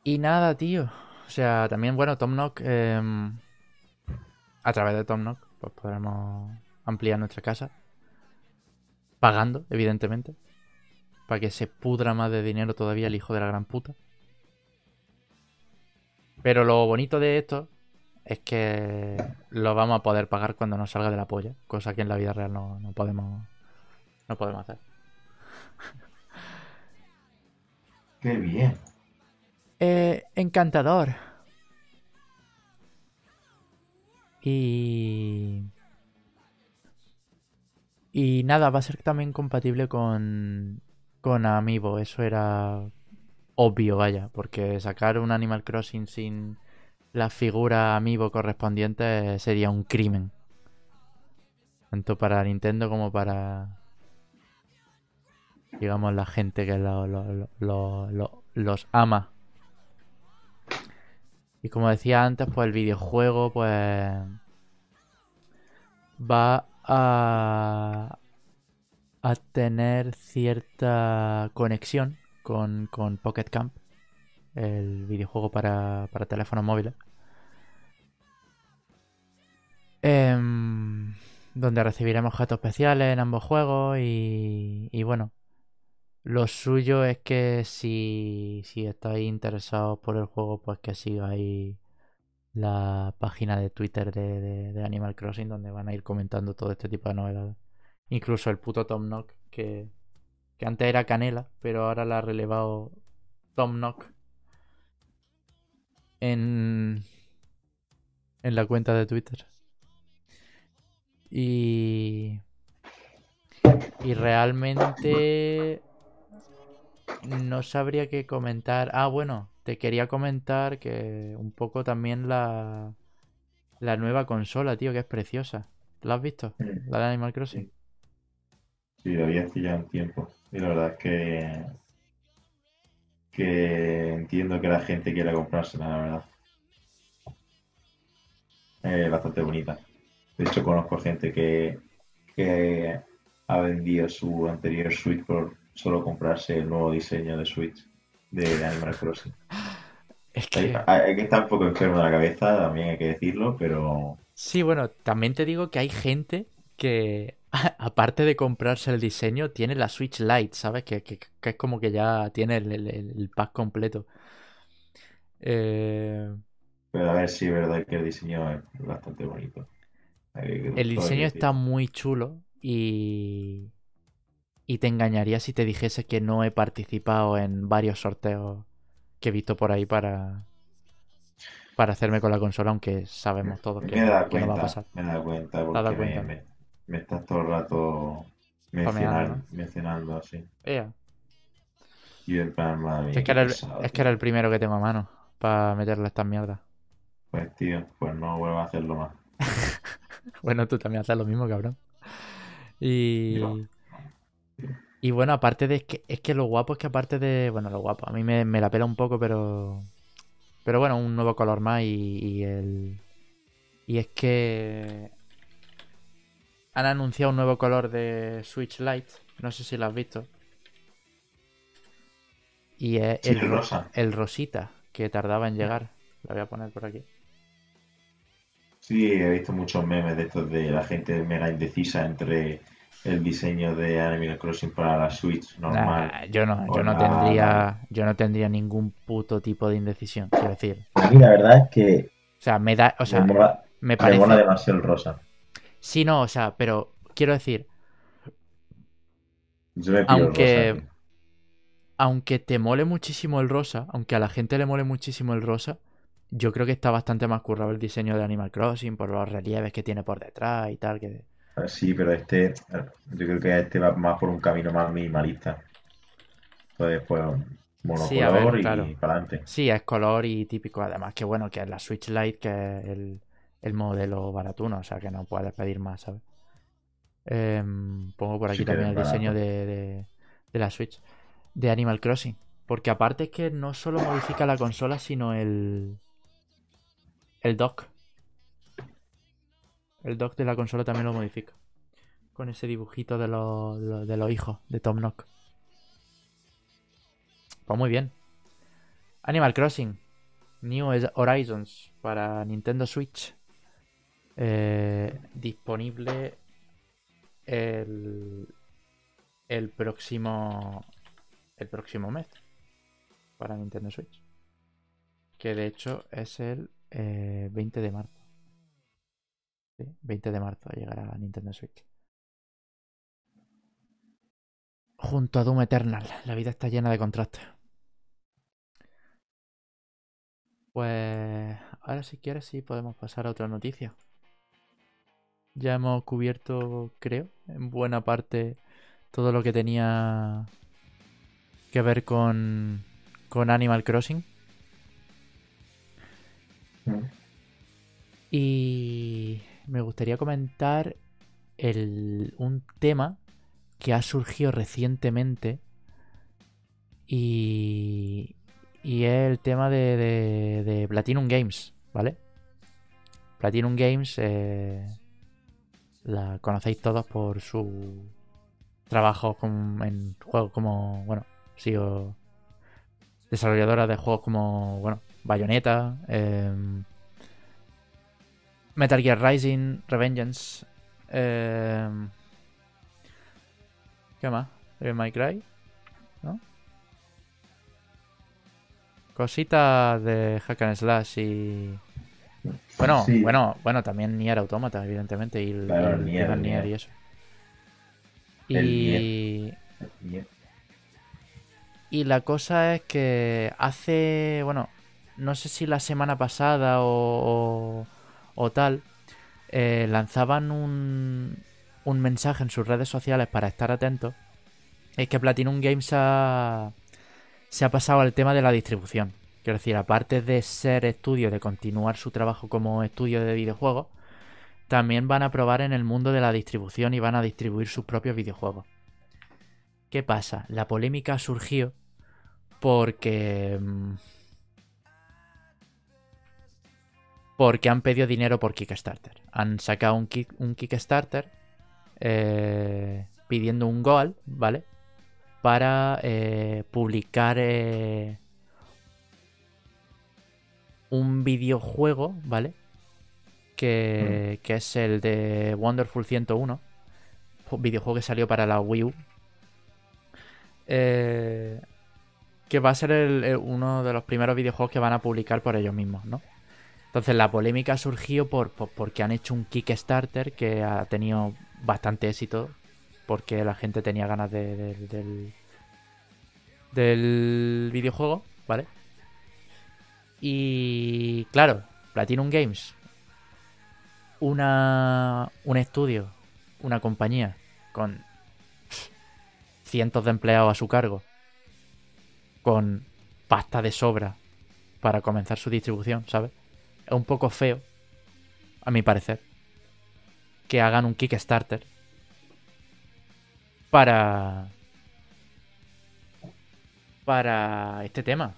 Y nada, tío. O sea, también, bueno, Tom Nook, em, a través de Tom Nook, pues podremos ampliar nuestra casa. Pagando, evidentemente. Para que se pudra más de dinero todavía el hijo de la gran puta. Pero lo bonito de esto es que lo vamos a poder pagar cuando nos salga de la polla. Cosa que en la vida real no, no podemos. No podemos hacer. Qué bien. Eh, encantador. Y... Y nada, va a ser también compatible con, con Amiibo. Eso era obvio, vaya. Porque sacar un Animal Crossing sin la figura Amiibo correspondiente sería un crimen. Tanto para Nintendo como para... Digamos, la gente que lo- lo- lo- lo- lo- los ama. Y como decía antes, pues el videojuego, pues. Va a. a tener cierta conexión con, con Pocket Camp, el videojuego para, para teléfonos móviles. Em, donde recibiremos objetos especiales en ambos juegos y, y bueno, lo suyo es que si, si estáis interesados por el juego, pues que sigáis la página de Twitter de, Animal Crossing, donde van a ir comentando todo este tipo de novedades. Incluso el puto Tom Nook, que, que antes era Canela, pero ahora la ha relevado Tom Nook en, en la cuenta de Twitter. Y, y realmente no sabría qué comentar. Ah, bueno, te quería comentar que un poco también la, la nueva consola, tío, que es preciosa. ¿La has visto? Mm. La de Animal Crossing. Sí, lo había hace ya un tiempo. Y la verdad es que, que entiendo que la gente quiera comprársela, la verdad. Es bastante bonita. De hecho, conozco gente que, que ha vendido su anterior Switch por solo comprarse el nuevo diseño de Switch de Animal Crossing. Es que... hay que estar un poco enfermo de la cabeza, también hay que decirlo, pero Sí, bueno, también te digo que hay gente que, aparte de comprarse el diseño, tiene la Switch Lite, ¿sabes? Que, que- que es como que ya tiene el, el- el pack completo. Eh, Pero a ver si es verdad que el diseño es bastante bonito. El diseño está muy chulo y, y te engañaría si te dijese que no he participado en varios sorteos que he visto por ahí para, para hacerme con la consola, aunque sabemos todos que, Me no va a pasar. me he dado cuenta porque me, cuenta? me- me estás todo el rato mencionando, mencionando así. Ea. Y en plan, madre mía, Es que era el, pesado, es que era el primero que tengo a mano para meterle estas mierdas. Pues tío, pues no vuelvo a hacerlo más. Bueno, tú también haces lo mismo, cabrón. Y. Yo. Y bueno, aparte de. Es que, es que lo guapo es que aparte de. Bueno, lo guapo. A mí me, me la pela un poco, pero. Pero bueno, un nuevo color más y, y el. Y es que. Han anunciado un nuevo color de Switch Lite. No sé si lo has visto. Y es Sí, el, el ro- rosa. el rosita que tardaba en llegar. Lo voy a poner por aquí. Sí, he visto muchos memes de estos de la gente mega indecisa entre el diseño de Animal Crossing para la Switch normal. Nah, yo no, yo no tendría, yo no tendría ningún puto tipo de indecisión, quiero decir. A mí la verdad es que O sea, me da, o sea, me mola, me me parece. mola demasiado el rosa. Sí, no, o sea, pero quiero decir, Yo me Aunque- rosa, aunque te mole muchísimo el rosa, aunque a la gente le mole muchísimo el rosa, yo creo que está bastante más currado el diseño de Animal Crossing por los relieves que tiene por detrás y tal, que Sí, pero este, yo creo que este va más por un camino más minimalista. Entonces, pues, Sí, a ver, monocolor y claro. para adelante. sí, es color y típico, además que bueno, que es la Switch Lite, que es el, el modelo baratuno, o sea, que no puedes pedir más, ¿sabes? Em, pongo por aquí también el diseño de, de- de la Switch de Animal Crossing. Porque aparte es que no solo modifica la consola, sino el, el dock. El dock de la consola también lo modifica. Con ese dibujito de los, de los- de los hijos de Tom Nook. Pues muy bien. Animal Crossing. New Horizons para Nintendo Switch. Eh, disponible el, el próximo el próximo mes para Nintendo Switch. Que de hecho es el eh, 20 de marzo. Sí, 20 de marzo llegará a Nintendo Switch. Junto a Doom Eternal. La vida está llena de contrastes. Pues ahora si quieres sí podemos pasar a otra noticia. Ya hemos cubierto, creo, en buena parte todo lo que tenía que ver con, con Animal Crossing. Mm. Y me gustaría comentar el, un tema que ha surgido recientemente y, y es el tema de, de- de Platinum Games, ¿vale? Platinum Games eh, la conocéis todos por su trabajo con- en juegos como, bueno, ha sido desarrolladora de juegos como, bueno, Bayonetta, em, Metal Gear Rising, Revengeance, em, ¿qué más? Devil May Cry, ¿no? Cositas de Hack and Slash y... Bueno, Sí. bueno, bueno, también Nier Automata, evidentemente, y el, Claro, y el el Nier, primer el Nier Nier. y eso. El Y... Y la cosa es que hace, bueno, no sé si la semana pasada o, o, o tal, eh, lanzaban un, un mensaje en sus redes sociales para estar atentos. Es que Platinum Games ha, se ha pasado al tema de la distribución. Quiero decir, aparte de ser estudio, de continuar su trabajo como estudio de videojuegos, también van a probar en el mundo de la distribución y van a distribuir sus propios videojuegos. ¿Qué pasa? La polémica surgió porque... Mm, porque han pedido dinero por Kickstarter. Han sacado un, Kickstarter eh, pidiendo un goal, ¿vale? Para eh, publicar eh, un videojuego, ¿vale? Que, mm. que, es el de Wonderful 101. Videojuego que salió para la Wii U. Eh, que va a ser uno de los primeros videojuegos que van a publicar por ellos mismos, ¿no? Entonces la polémica surgió por, porque han hecho un Kickstarter que ha tenido bastante éxito porque la gente tenía ganas del, del videojuego, ¿vale? Y claro, Platinum Games, una, un estudio, una compañía con cientos de empleados a su cargo, con pasta de sobra para comenzar su distribución, ¿sabes? Es un poco feo, a mi parecer, que hagan un Kickstarter para para este tema.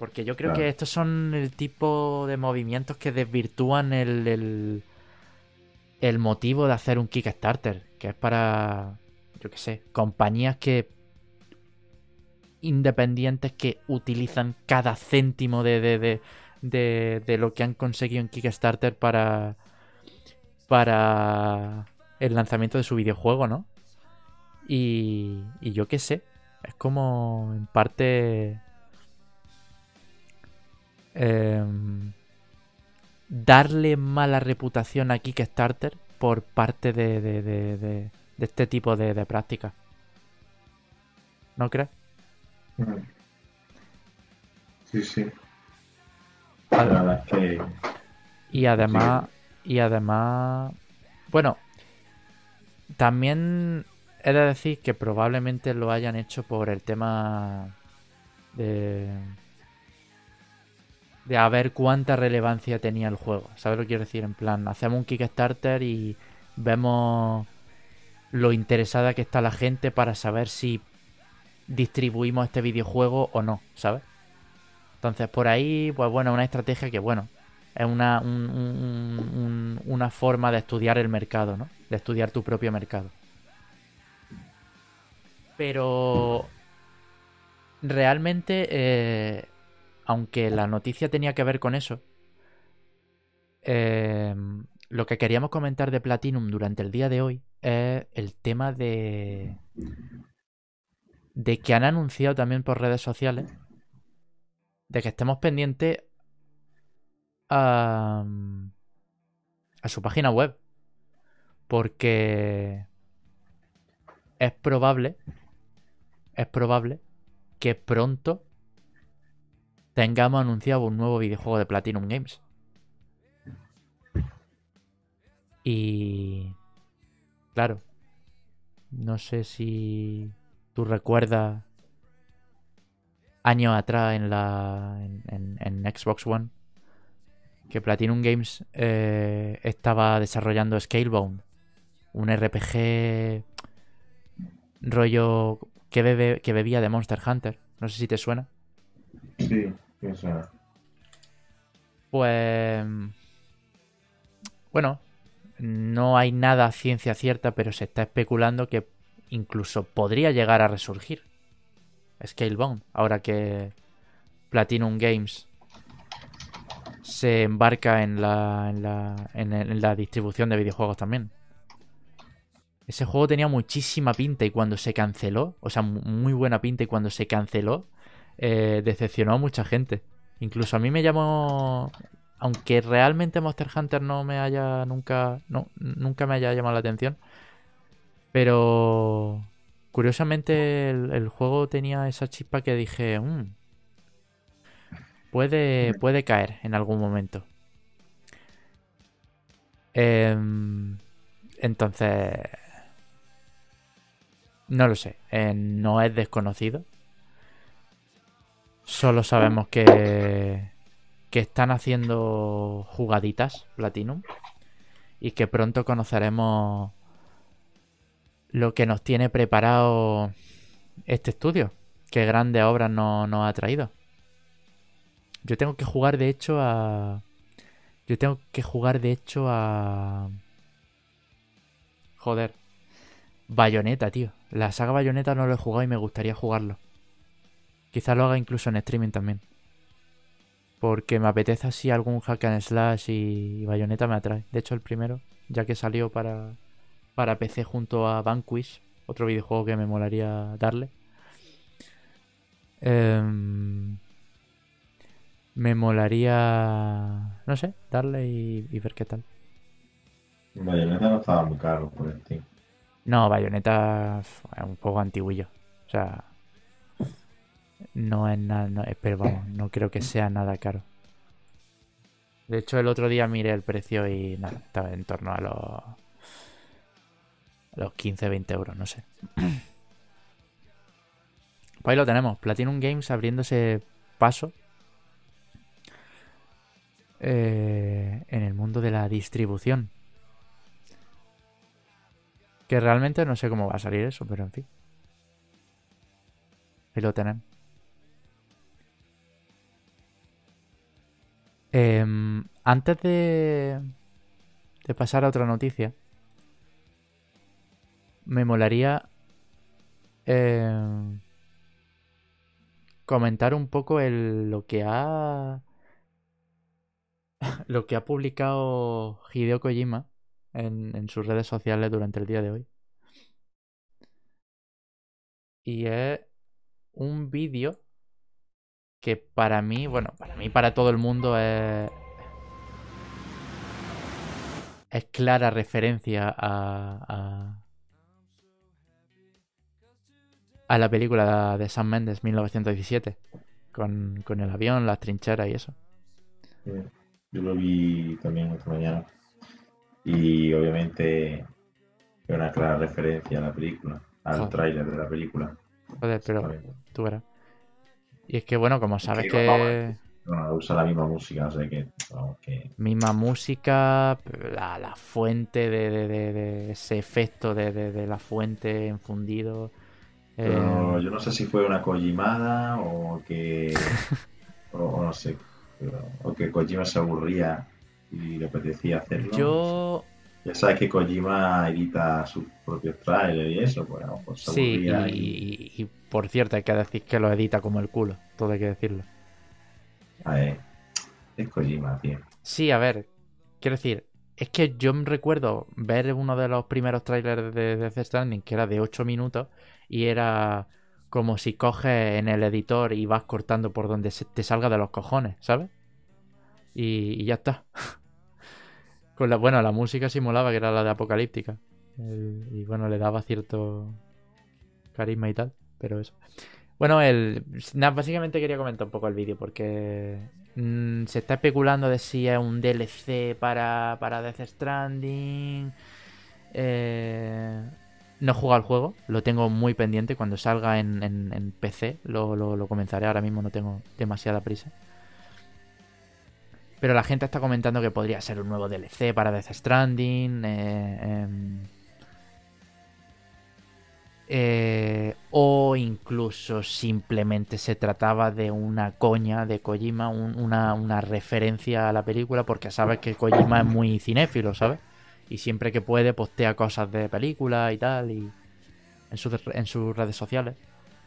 Porque yo creo que estos son el tipo de movimientos que desvirtúan el, el, el motivo de hacer un Kickstarter, que es para yo qué sé, compañías que independientes que utilizan cada céntimo de, de, de, de, lo que han conseguido en Kickstarter para para el lanzamiento de su videojuego, ¿no? Y, y yo qué sé, es como en parte em, darle mala reputación a Kickstarter por parte de, de, de este tipo de, prácticas. ¿No crees? Sí, sí. Y además, y además, bueno, también he de decir que probablemente lo hayan hecho por el tema de de a ver cuánta relevancia tenía el juego. ¿Sabes lo que quiero decir? En plan, hacemos un Kickstarter y vemos lo interesada que está la gente para saber si distribuimos este videojuego o no, ¿sabes? Entonces por ahí, pues bueno, una estrategia que bueno, es una, una forma de estudiar el mercado, ¿no? De estudiar tu propio mercado. Pero realmente, eh, aunque la noticia tenía que ver con eso, eh, lo que queríamos comentar de Platinum durante el día de hoy es el tema de. de que han anunciado también por redes sociales de que estemos pendientes a. a su página web. Porque. es probable. Es probable que pronto tengamos anunciado un nuevo videojuego de Platinum Games. Y Claro. No sé si tú recuerdas años atrás en la en, Xbox One que Platinum Games eh, estaba desarrollando Scalebound, un RPG rollo que, que bebía de Monster Hunter. No sé si te suena. Sí, suena. Pues bueno, no hay nada ciencia cierta, pero se está especulando que incluso podría llegar a resurgir Scalebound, ahora que Platinum Games se embarca en la, en la, en la distribución de videojuegos también. Ese juego tenía muchísima pinta y cuando se canceló, o sea, muy buena pinta y cuando se canceló, eh, decepcionó a mucha gente. Incluso a mí me llamó aunque realmente Monster Hunter no me haya nunca, no, nunca me haya llamado la atención, pero curiosamente el, juego tenía esa chispa que dije, mm, puede, puede caer en algún momento. Em, entonces, no lo sé, eh, no es desconocido. Solo sabemos que, que están haciendo jugaditas Platinum y que pronto conoceremos lo que nos tiene preparado este estudio. Qué grandes obras nos, nos ha traído. Yo tengo que jugar de hecho a... Yo tengo que jugar de hecho a... Joder. Bayonetta, tío. La saga Bayonetta no lo he jugado y me gustaría jugarlo. Quizá lo haga incluso en streaming también. Porque me apetece así algún hack and slash y Bayonetta me atrae. De hecho, el primero, ya que salió para, para PC junto a Vanquish, otro videojuego que me molaría darle. Em, me molaría, no sé, darle y, y ver qué tal. Bayonetta no estaba muy caro por Steam. No, Bayonetta es un juego antiguillo. O sea, no es nada, no, eh, pero vamos, no creo que sea nada caro. De hecho, el otro día miré el precio y nada, estaba en torno a los, los 15-20 euros, no sé. Pues ahí lo tenemos, Platinum Games abriéndose paso eh, en el mundo de la distribución. Que realmente no sé cómo va a salir eso, pero en fin. Ahí lo tenemos. Em, antes de, de pasar a otra noticia, me molaría em, comentar un poco lo que ha lo que ha publicado Hideo Kojima en, en sus redes sociales durante el día de hoy. Y es un vídeo que para mí, bueno, para mí, para todo el mundo es. Es clara referencia a. a, a la película de Sam Mendes, 1917. Con, con el avión, las trincheras y eso. Yo lo vi también esta mañana. Y obviamente es una clara referencia a la película, al tráiler de la película. Joder, pero tú verás. Y es que, bueno, como sabes que, que. Bueno, usa la misma música, o sea que, que Misma música, la, la fuente de, de- de- de ese efecto de, la fuente enfundido. eh, Pero yo no sé si fue una Kojimada o que. o, o no sé. pero- o que Kojima se aburría y le apetecía hacerlo. yo Ya sabes que Kojima edita sus propios trailers y eso, pues, se sí, y, y. y- y por cierto, hay que decir que lo edita como el culo, todo hay que decirlo. A ver, es Kojima, tío. Sí, a ver, quiero decir, es que yo me recuerdo ver uno de los primeros trailers de Death Stranding que era de 8 minutos y era como si coges en el editor y vas cortando por donde se te salga de los cojones, ¿sabes? Y, y ya está. Con la, bueno, la música simulaba que era la de Apocalíptica. Y bueno, le daba cierto carisma y tal, pero eso. Bueno, el, básicamente quería comentar un poco el vídeo porque mm, se está especulando de si es un DLC para, para Death Stranding. Eh, no he jugado al juego, lo tengo muy pendiente. Cuando salga en PC lo, lo- lo comenzaré. Ahora mismo no tengo demasiada prisa. Pero la gente está comentando que podría ser un nuevo DLC para Death Stranding. eh, em, eh, o incluso simplemente se trataba de una coña de Kojima, un- una, referencia a la película, porque sabes que Kojima es muy cinéfilo, ¿sabes? Y siempre que puede postea cosas de película y tal, y en sus redes sociales.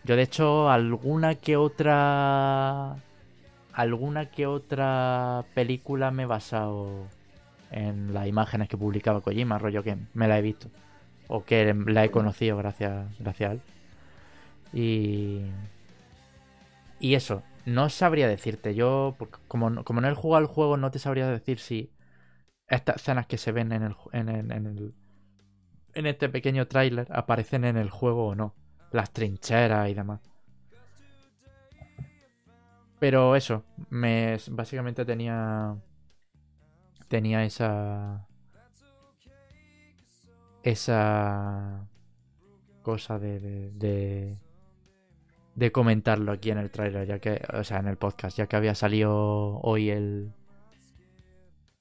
Yo de hecho alguna que otra... Alguna que otra película me he basado en las imágenes que publicaba Kojima, rollo que me la he visto o que la he conocido gracias, gracias a él. Y. Y eso, no sabría decirte. Yo, como, no- como no he jugado al juego, no te sabría decir si estas escenas que se ven en el, en el, en el- en este pequeño tráiler aparecen en el juego o no. Las trincheras y demás. Pero eso, me básicamente tenía. Tenía esa esa cosa de, de, de, de comentarlo aquí en el trailer, ya que, o sea, en el podcast, ya que había salido hoy el,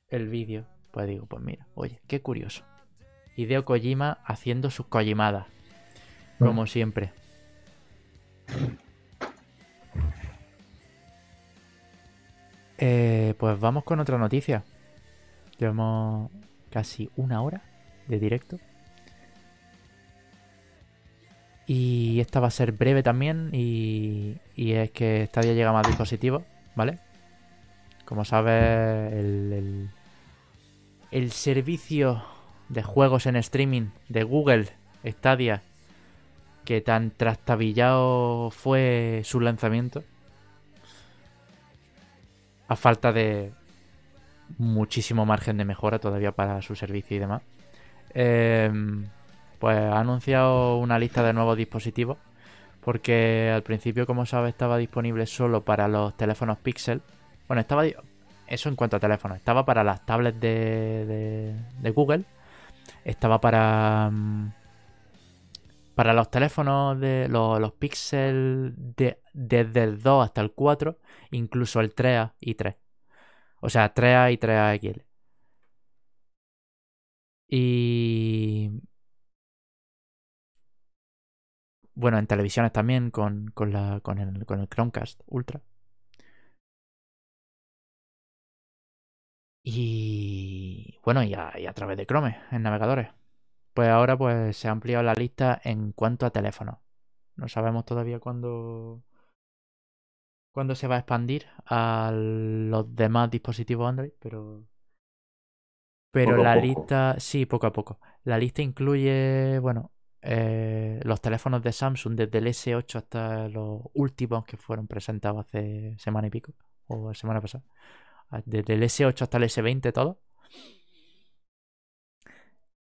el vídeo, pues digo, pues mira, oye, qué curioso. Hideo Kojima haciendo sus Kojimadas, como siempre. Eh, pues vamos con otra noticia. Llevamos casi una hora de directo. Y esta va a ser breve también. Y, y es que Stadia llega a más dispositivos, ¿vale? Como sabes, el, el, el servicio de juegos en streaming de Google, Stadia, que tan trastabillado fue su lanzamiento. A falta de muchísimo margen de mejora todavía para su servicio y demás. Eh, pues ha anunciado una lista de nuevos dispositivos. Porque al principio, como sabes, estaba disponible solo para los teléfonos Pixel. Bueno, estaba. Eso en cuanto a teléfonos. Estaba para las tablets de, de, de Google. Estaba para. mm, Para los teléfonos de los, los Pixel de, desde el 2 hasta el 4, incluso el 3A y 3. O sea, 3A y 3A XL. Y. Bueno, en televisiones también con, con, la, con, el, con el Chromecast Ultra. Y bueno, y a, y a través de Chrome en navegadores. Pues ahora pues se ha ampliado la lista en cuanto a teléfonos. No sabemos todavía cuándo cuándo se va a expandir a los demás dispositivos Android, pero pero Poco la lista sí, poco a poco. La lista incluye, bueno, eh, los teléfonos de Samsung desde el S8 hasta los últimos que fueron presentados hace semana y pico o semana pasada. Desde el S8 hasta el S20 todo.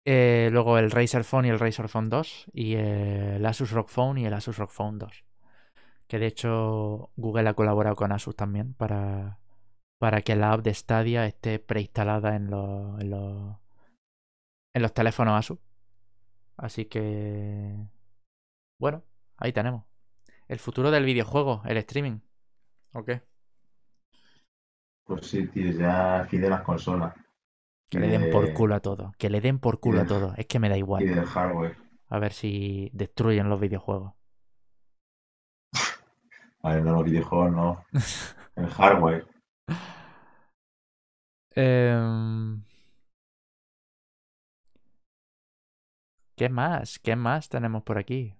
Eh, luego el Razer Phone y el Razer Phone 2 y el Asus ROG Phone y el Asus ROG Phone 2. Que de hecho Google ha colaborado con Asus también para, para que la app de Stadia esté preinstalada en los, en los, en los teléfonos Asus. Así que... Bueno, ahí tenemos. El futuro del videojuego, el streaming. ¿O qué? Pues sí, tío, ya fin de las consolas. Que le den por De- culo a todo. Que le den por culo a todo. Es que me da Y igual. del hardware. A ver si destruyen los videojuegos. Vale, no los videojuegos, no. El hardware. Em, ¿Qué más? ¿Qué más tenemos por aquí?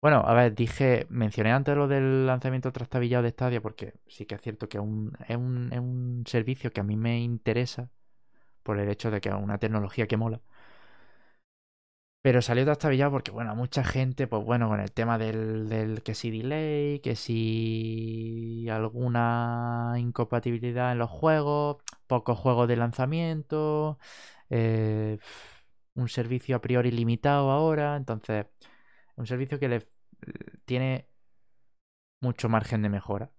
Bueno, a ver, dije, mencioné antes lo del lanzamiento trastabillado de Stadia porque sí que es cierto que un- es, un, es un servicio que a mí me interesa por el hecho de que es una tecnología que mola. Pero salió trastabillado porque, bueno, a mucha gente, pues bueno, con el tema del, del que si delay, que si alguna incompatibilidad en los juegos, pocos juegos de lanzamiento, eh, un servicio a priori limitado ahora, entonces, un servicio que le tiene mucho margen de mejora,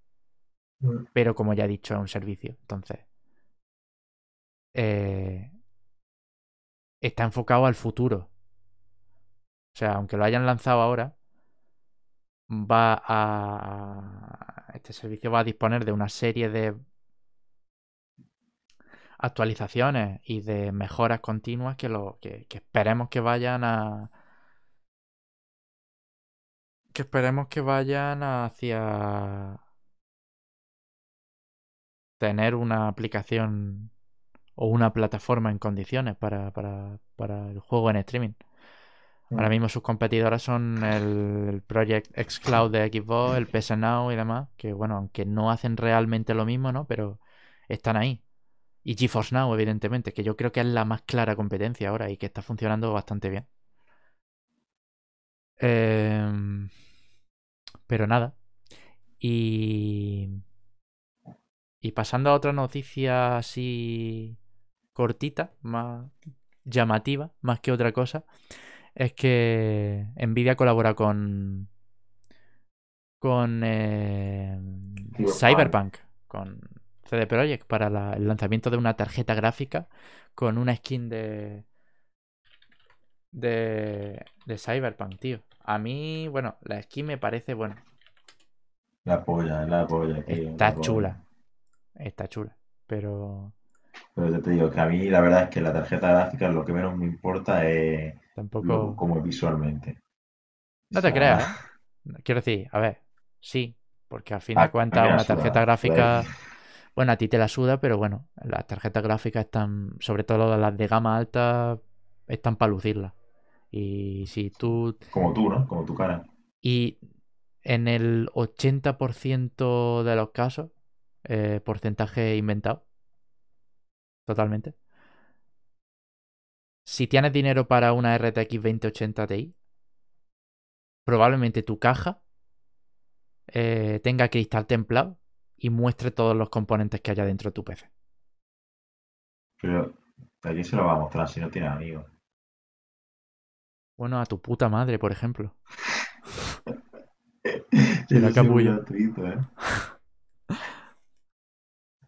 pero como ya he dicho, es un servicio, entonces, eh, está enfocado al futuro. O sea, aunque lo hayan lanzado ahora, va a. Este servicio va a disponer de una serie de actualizaciones y de mejoras continuas que, lo, que, que esperemos que vayan a. Que esperemos que vayan hacia. Tener una aplicación o una plataforma en condiciones para, para, para el juego en streaming. Ahora mismo sus competidoras son el, el Project xCloud de Xbox, el PS Now y demás, que bueno, aunque no hacen realmente lo mismo, ¿no? Pero están ahí. Y GeForce Now, evidentemente, que yo creo que es la más clara competencia ahora y que está funcionando bastante bien. Em, pero nada. Y... Y pasando a otra noticia así cortita, más llamativa, más que otra cosa es que Nvidia colabora con con eh, Cyberpunk, con CD Projekt para la- el lanzamiento de una tarjeta gráfica con una skin de de de Cyberpunk, tío. A mí, bueno, la skin me parece, bueno, La polla, la polla, tío. Está la polla. chula. Está chula. Pero Pero yo te digo que a mí la verdad es que la tarjeta gráfica lo que menos me importa es lo- tampoco. como visualmente. No O te sea, creas, ¿eh? Quiero decir, a ver, sí, porque al fin de a- a cuentas una suda, tarjeta gráfica, bueno, a ti te la suda, pero bueno, las tarjetas gráficas están, sobre todo las de gama alta, están para lucirlas. Y si tú, Como tú, ¿no? Como tu cara. y en el 80% de los casos, eh, porcentaje inventado, totalmente. Si tienes dinero para una RTX 2080 Ti, probablemente tu caja eh, tenga cristal templado y muestre todos los componentes que haya dentro de tu PC. Pero ¿a quién se lo va a mostrar si no tiene amigos? Bueno, a tu puta madre, por ejemplo. La capullo. ¿eh?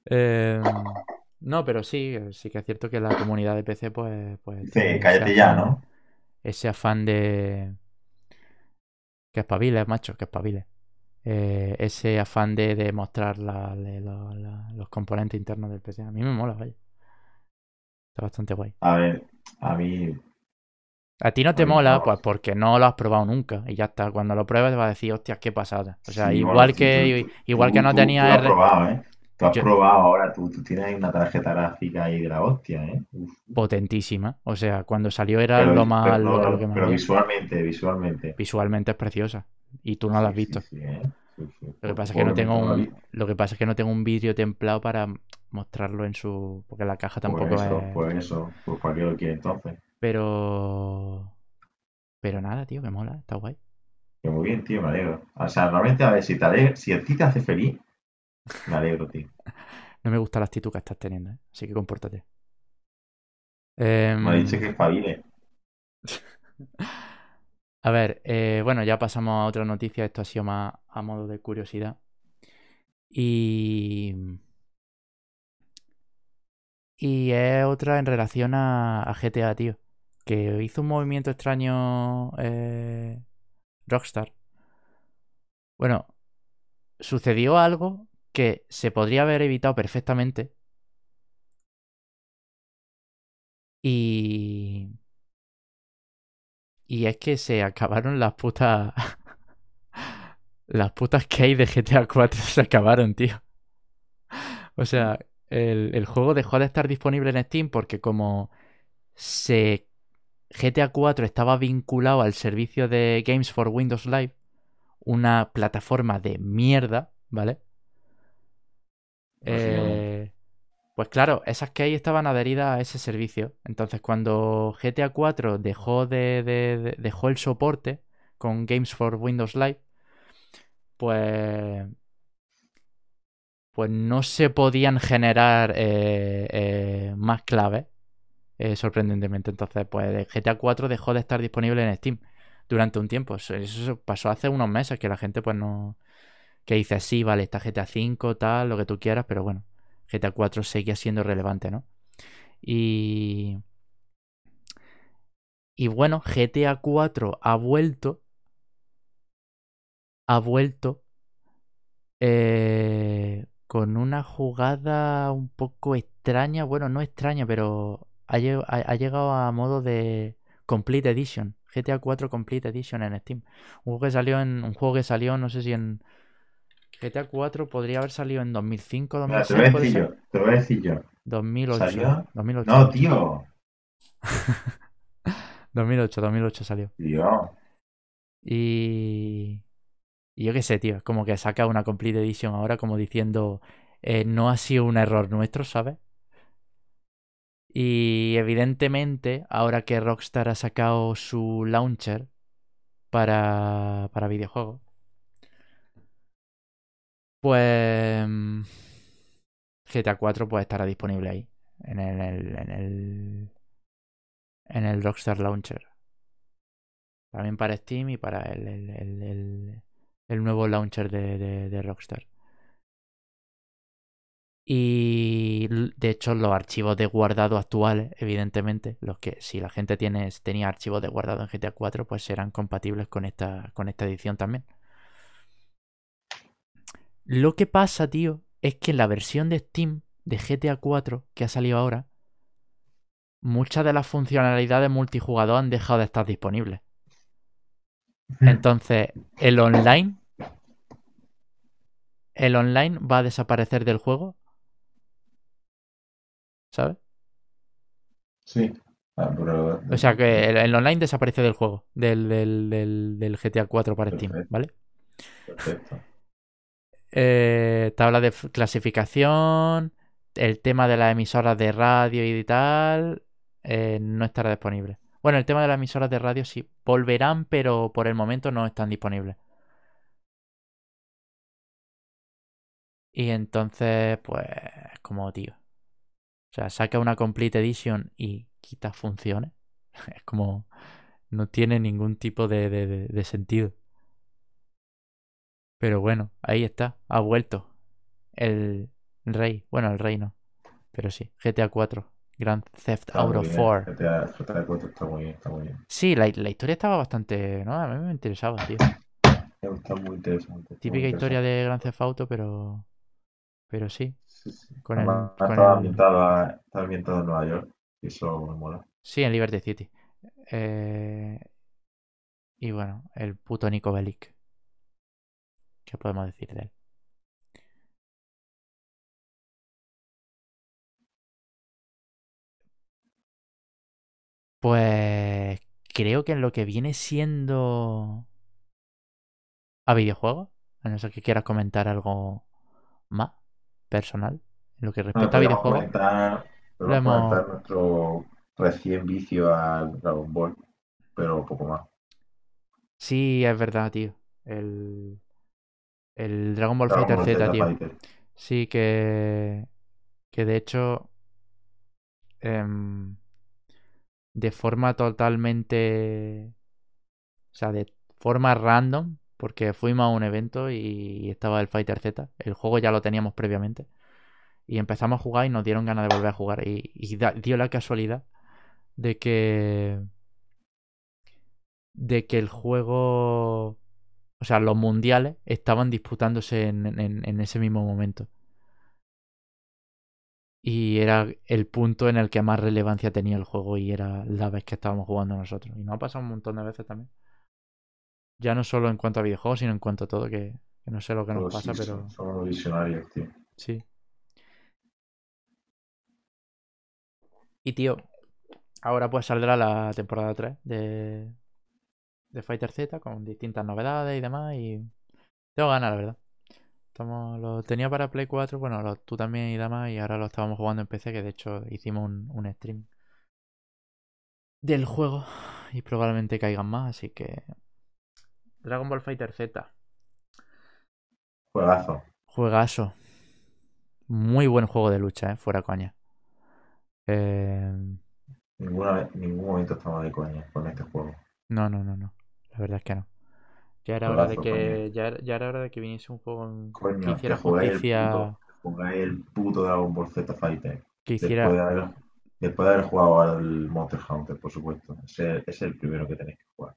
Eh, no, pero sí, sí que es cierto que la comunidad de PC, pues. pues ese cállate ya, ¿no? Ese afán de. Que espabiles, macho, que espabiles. Eh, ese afán de, de mostrar la- le- la- la- los componentes internos del PC. A mí me mola, vaya. Está bastante guay. A ver, a mí A ti no te mola, pues porque no lo has probado nunca. Y ya está. Cuando lo pruebes te vas a decir, hostias, qué pasada. O sea, Sí, igual bueno, que, tú- tú- igual que tú- no tú- tenía tú lo has R- probado, ¿eh? Tú has Yo- probado ahora, tú, tú tienes ahí una tarjeta gráfica ahí de la hostia, ¿eh? Uf. potentísima. O sea, cuando salió era Pero, lo más pero, lo, no, lo que más pero había. visualmente, visualmente. Visualmente es preciosa. Y tú no la has sí, visto. sí, ¿eh? Lo que pasa es que no tengo un, lo que pasa es que no tengo un vídeo templado para mostrarlo en su, porque la caja tampoco Pues eso, es. pues eso. Pues para qué lo quiere entonces. Pero, pero nada, tío, que mola, está guay. Que muy bien, tío, me alegro. O sea, realmente, a ver, si, te si a ti te hace feliz, me alegro, tío. No me gusta la actitud que estás teniendo, ¿eh? así que compórtate. Em, Me ha dicho que espabile. A ver, eh, bueno, ya pasamos a otra noticia. Esto ha sido más a modo de curiosidad. Y. Y es otra en relación a, a GTA, tío. Que hizo un movimiento extraño eh, Rockstar. Bueno, sucedió algo que se podría haber evitado perfectamente. Y. Y es que se acabaron las putas. las putas keys de GTA 4 se acabaron, tío. O sea, el, el juego dejó de estar disponible en Steam porque como se GTA 4 estaba vinculado al servicio de Games for Windows Live, una plataforma de mierda, ¿vale? Básicamente. Eh, pues claro, esas keys estaban adheridas a ese servicio. Entonces, cuando GTA 4 dejó de, de- de- dejó el soporte con Games for Windows Live, pues pues no se podían generar eh, eh, más claves, sorprendentemente. Entonces, pues GTA 4 dejó de estar disponible en Steam durante un tiempo. Eso pasó hace unos meses que la gente pues no... Que dice, sí, vale, está GTA 5, tal, lo que tú quieras, pero bueno, GTA 4 seguía siendo relevante, ¿no? Y... Y bueno, GTA 4 ha vuelto... Ha vuelto eh, con una jugada un poco extraña. Bueno, no extraña, pero ha llegado a modo de Complete Edition. GTA 4 Complete Edition en Steam. Un juego que salió en. Un juego que salió, no sé si en. GTA 4 podría haber salido en 2005, Mira, te lo voy 2006, a puede decir ser. yo, te lo voy a decir yo. 2008. ¿Salió? 2008. No, tío. 2008, 2008 salió. Tío. Y. Y yo qué sé, tío. Es como que saca una Complete Edition ahora, como diciendo. eh, no ha sido un error nuestro, ¿sabes? Y evidentemente, ahora que Rockstar ha sacado su launcher para, para videojuegos, pues. mm, GTA 4 pues estará disponible ahí. En el. En el. En el Rockstar Launcher. También para Steam y para el, el, el, nuevo launcher de, de- de Rockstar. Y de hecho los archivos de guardado actuales, evidentemente, los que si la gente tiene, tenía archivos de guardado en GTA 4, pues serán compatibles con esta, con esta edición también. Lo que pasa, tío, es que en la versión de Steam de GTA 4 que ha salido ahora, muchas de las funcionalidades multijugador han dejado de estar disponibles. Entonces, el online. El online va a desaparecer del juego. ¿Sabes? Sí. Ah, pero- O sea que el, el online desaparece del juego. Del, del, del- del GTA 4 para Steam. ¿vale? Perfecto. Eh, tabla de clasificación. El tema de las emisoras de radio y tal. eh, no estará disponible. Bueno, el tema de las emisoras de radio sí. Volverán, pero por el momento no están disponibles. Y entonces, pues, como tío. O sea, saca una Complete Edition y quita funciones. Es como. No tiene ningún tipo de sentido. Pero bueno, ahí está. Ha vuelto. El rey. Bueno, el rey no. Pero sí. GTA 4. Grand Theft Auto bien. 4. GTA, GTA 4 está muy bien, está muy bien. Sí, la, la historia estaba bastante. No, a mí me interesaba, tío. Está muy interesante. Típica muy historia de Grand Theft Auto, pero. Pero sí. Sí, sí. Con el- con el- está ambientado en Nueva York. Y eso me mola. Sí, en Liberty City. Eh, Y bueno, el puto Nico Bellic. ¿Qué podemos decir de él? Pues creo que en lo que viene siendo a videojuegos, a no ser que quieras comentar algo más personal, en lo que No, respecta a videojuegos. comentar, Lo hemos- comentar nuestro recién vicio al Dragon Ball, pero poco más. Sí, es verdad, tío. El, el Dragon Ball Dragon Fighter Z, tío. Fighter. Sí, que, que de hecho, em, de forma totalmente, o sea, de forma random, porque fuimos a un evento y estaba el Fighter Z, el juego ya lo teníamos previamente, y empezamos a jugar y nos dieron ganas de volver a jugar, y, y da- dio la casualidad de que, de que el juego, o sea, los mundiales estaban disputándose en, en- en ese mismo momento. Y era el punto en el que más relevancia tenía el juego y era la vez que estábamos jugando nosotros. Y nos ha pasado un montón de veces también. Ya no solo en cuanto a videojuegos, sino en cuanto a todo, que, que no sé lo que nos pasa, sí, pero son- Somos visionarios, tío. sí. Y tío, ahora pues saldrá la temporada 3 de, de Fighter Z con distintas novedades y demás. Y tengo ganas, la verdad. Estamos, lo tenía para Play 4, bueno, lo- tú también y demás, y ahora lo estábamos jugando en PC, que de hecho hicimos un, un stream del juego y probablemente caigan más, así que... Dragon Ball Fighter Z, Juegazo. juegazo. Muy buen juego de lucha, eh, fuera coña. Eh, Ninguna, ningún momento estamos de coña con este juego. no, no, no, no. La verdad es que no. Ya era hora de que, ya, ya era hora de que viniese un juego en- Coño, que hiciera que jugáis el justicia, puto, que el puto Dragon Ball Z Fighter. que Después de hiciera, haber, después de haber jugado al Monster Hunter, por supuesto. Ese, ese es el primero que tenéis que jugar.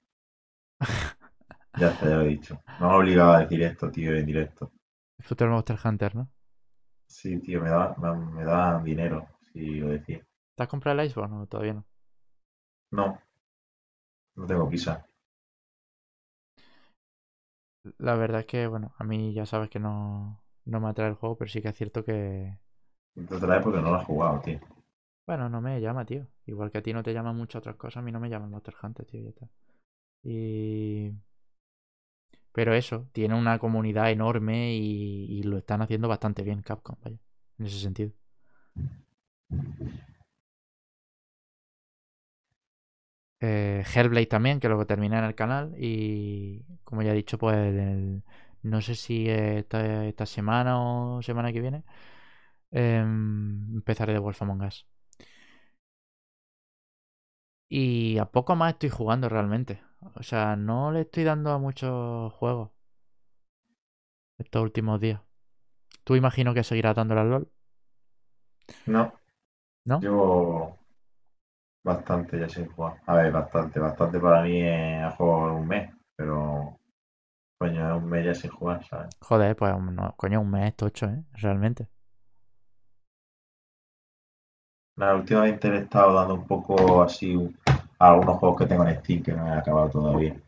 Ya está, ya lo he dicho. No me obligaba a decir esto, tío, en directo. disfrutar el Monster Hunter, ¿no? Sí, tío, me da, me, me da dinero, si lo decía. ¿Te has comprado el Iceborne o todavía no? No, no tengo prisa. La verdad es que, bueno, a mí ya sabes que no, no me atrae el juego, pero sí que es cierto que, Te trae porque no lo has jugado, tío. bueno, no me llama, tío. Igual que a ti no te llaman muchas otras cosas, a mí no me llama el Monster Hunter, tío, ya está. Y... Pero eso, tiene una comunidad enorme y, y lo están haciendo bastante bien Capcom, vaya, en ese sentido. Eh, Hellblade también, que luego terminé en el canal. Y como ya he dicho, pues el- no sé si esta, esta semana o semana que viene em, empezaré de Wolf Among Us. Y a poco más estoy jugando realmente. O sea, no le estoy dando a muchos juegos estos últimos días. Tú imagino que seguirás dándole al LOL, No, ¿no? llevo bastante ya sin jugar. A ver, bastante, bastante para mí es a juego un mes, pero Coño, es un mes ya sin jugar, ¿sabes? Joder, pues no, coño, un mes tocho, ¿eh? Realmente. Nada, últimamente le he estado dando un poco así a algunos juegos que tengo en Steam que no he acabado todavía.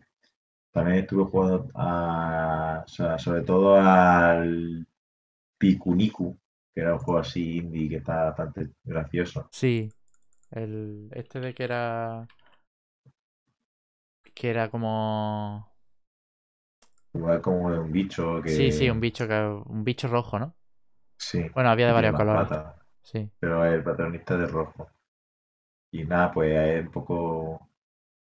También estuve jugando a, o sea, sobre todo al Pikuniku, que era un juego así indie que está bastante gracioso. Sí, el este de que era que era como Igual como de un bicho que... Sí, sí, un bicho que un bicho rojo, ¿no? Sí. Bueno, había de varios colores. patas, Sí. pero el protagonista de rojo. Y nada, pues es un poco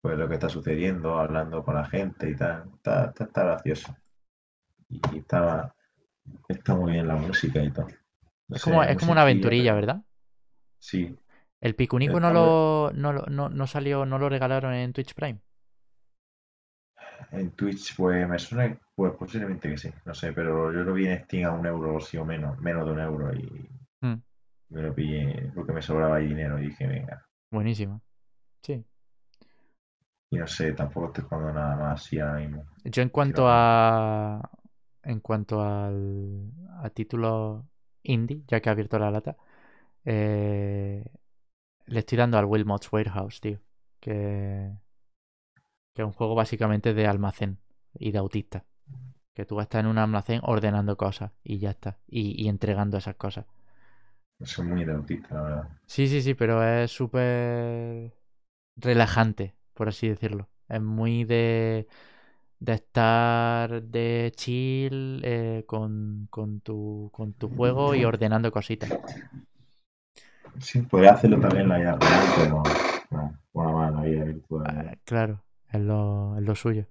pues lo que está sucediendo, hablando con la gente y tal. Está, está, está gracioso. Y estaba, está muy bien la música y todo. No Es sé, como, es como una aventurilla, ¿verdad? Sí, El Picunico El no lo, no, no, no salió, no lo regalaron en Twitch Prime. en Twitch pues me suena, pues posiblemente que sí, no sé, pero yo lo vi en Steam a un euro sí o menos, menos de un euro y Mm, me lo pillé porque me sobraba ahí dinero y dije, venga. buenísimo. Sí. Y no sé, tampoco estoy jugando nada más así ahora mismo. Yo en cuanto a en cuanto al a títulos indie, ya que ha abierto la lata, eh, le estoy dando al Wilmot's Warehouse, tío. Que, que es un juego básicamente de almacén y de autista. Que tú estás en un almacén ordenando cosas y ya está. Y, y entregando esas cosas. Soy muy de autista. Sí, sí, sí, pero es súper relajante, por así decirlo. Es muy de, de estar de chill eh, con, con tu, con tu juego y ordenando cositas. Sí, podría hacerlo también en la vida real, pero no, bueno, en la vida virtual. Eh, claro, es lo, es lo suyo.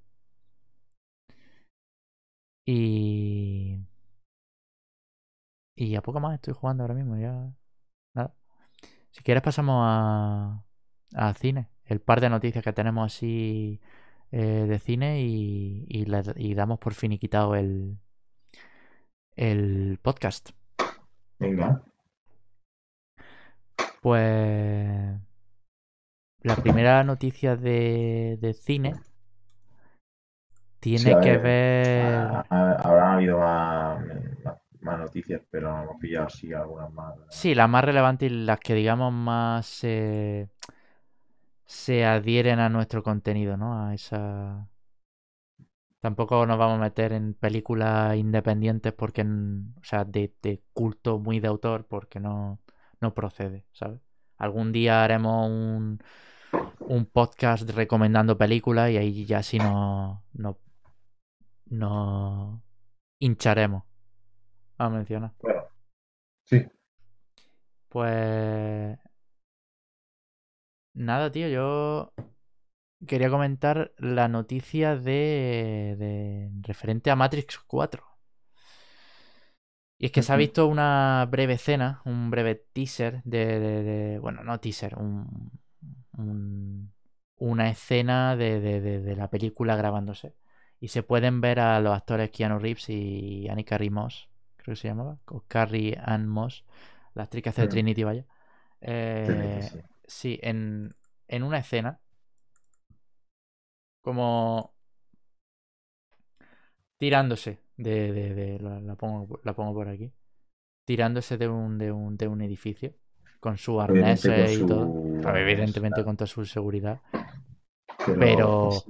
Y... Y a poco más estoy jugando ahora mismo, ya... Nada. Si quieres pasamos a, a cine. El par de noticias que tenemos así eh, de cine y, y damos por finiquitado el, el podcast. Venga, Pues la primera noticia de, de cine tiene Sí, a que ver, ha- ha- habrán habido más, más, más noticias, pero hemos pillado así algunas más. Sí, las más relevantes y las que digamos más se, se adhieren a nuestro contenido, ¿no? A esa... Tampoco nos vamos a meter en películas independientes porque, o sea, de, de culto muy de autor porque no, no procede, ¿sabes? Algún día haremos un, un podcast recomendando películas y ahí ya sí nos no, no hincharemos a mencionar. Bueno, sí, Pues nada, tío, yo quería comentar la noticia de, de referente a Matrix 4. Y es que se ha visto una breve escena, un breve teaser de, de- de- bueno, no teaser, un, un- una escena de, de- la película grabándose. Y se pueden ver a los actores Keanu Reeves y Annie Carrie Moss, creo que se llamaba, o Carrie Ann Moss, la actriz que hace de. Trinity, vaya. Eh, sí, en, en una escena, como tirándose de, de- de- la, la pongo, la pongo por aquí, tirándose de un, de un, de un edificio con su arnés con y todo. su evidentemente con toda su seguridad. pero,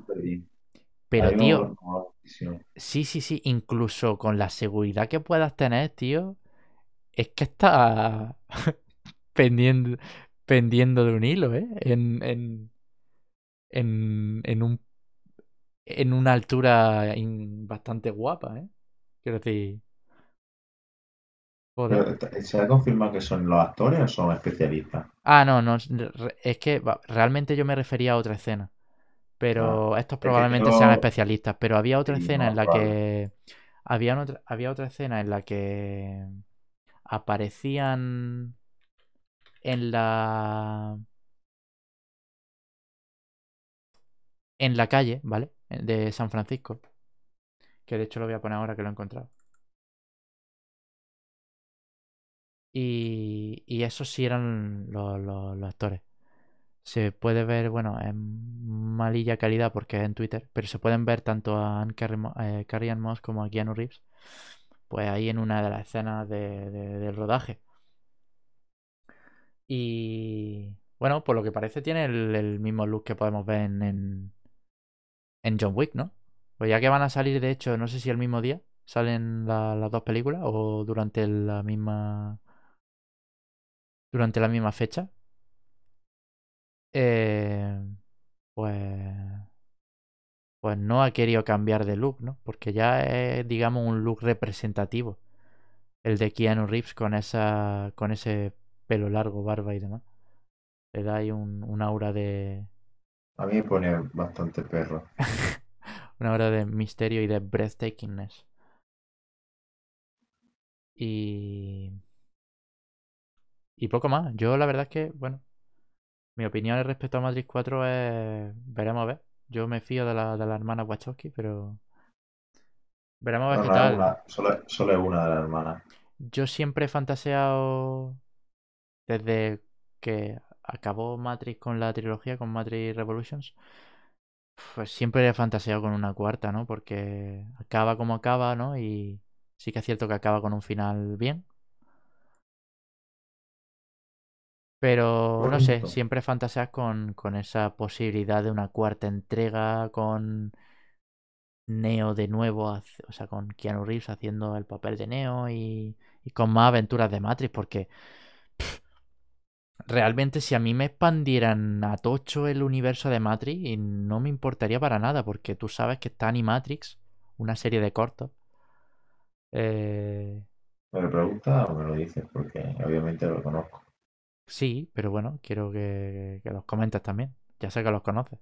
pero- tío, sí, sí, sí, incluso con la seguridad que puedas tener, tío, es que está pendiendo, pendiendo de un hilo, ¿eh? En, en, en, en un en una altura in- bastante guapa, ¿eh? Quiero decir, joder. Pero, ¿Se ha confirmado que son los actores o son especialistas? Ah, no, no, es que realmente yo me refería a otra escena. Pero estos que probablemente yo- sean especialistas. Pero había otra Sí, escena no, en la que. Había otra, había otra escena en la que aparecían en la. En la calle, ¿vale? De San Francisco. Que de hecho lo voy a poner ahora que lo he encontrado. Y, y esos sí eran los, actores. Se puede ver, bueno, en malilla calidad porque es en Twitter, pero se pueden ver tanto a Anne Carrie, eh, Moss como a Keanu Reeves, pues ahí en una de las escenas de, del rodaje. Y bueno, por lo que parece tiene el, mismo look que podemos ver en, en, John Wick, ¿no? Pues ya que van a salir, de hecho, no sé si el mismo día salen las dos películas o durante la misma durante la misma fecha. Eh, pues pues no ha querido cambiar de look, ¿no? Porque ya es, digamos, un look representativo. El de Keanu Reeves con esa con ese pelo largo, barba y demás. Le da ahí un, un aura de... A mí me pone bastante perro. una aura de misterio y de breathtakingness. Y... Y poco más. Yo la verdad es que, bueno, mi opinión respecto a Matrix 4 es... Veremos a ver. Yo me fío de la, de la hermana Wachowski, pero... Veremos a ver qué tal. solo, solo es una de las hermanas. Yo siempre he fantaseado desde que acabó Matrix con la trilogía, con Matrix Revolutions, pues siempre he fantaseado con una cuarta, ¿no? Porque acaba como acaba, ¿no? Y sí que es cierto que acaba con un final bien. Pero no sé, siempre fantaseas con, con esa posibilidad de una cuarta entrega, con Neo de nuevo, o sea, con Keanu Reeves haciendo el papel de Neo y, y con más aventuras de Matrix, porque realmente si a mí me expandieran a tocho el universo de Matrix, no me importaría para nada, porque tú sabes que está Animatrix, una serie de cortos. Eh... ¿Me lo preguntas o me lo dices? Porque obviamente lo conozco. Sí, pero bueno, quiero que, los comentes también. Ya sé que los conoces.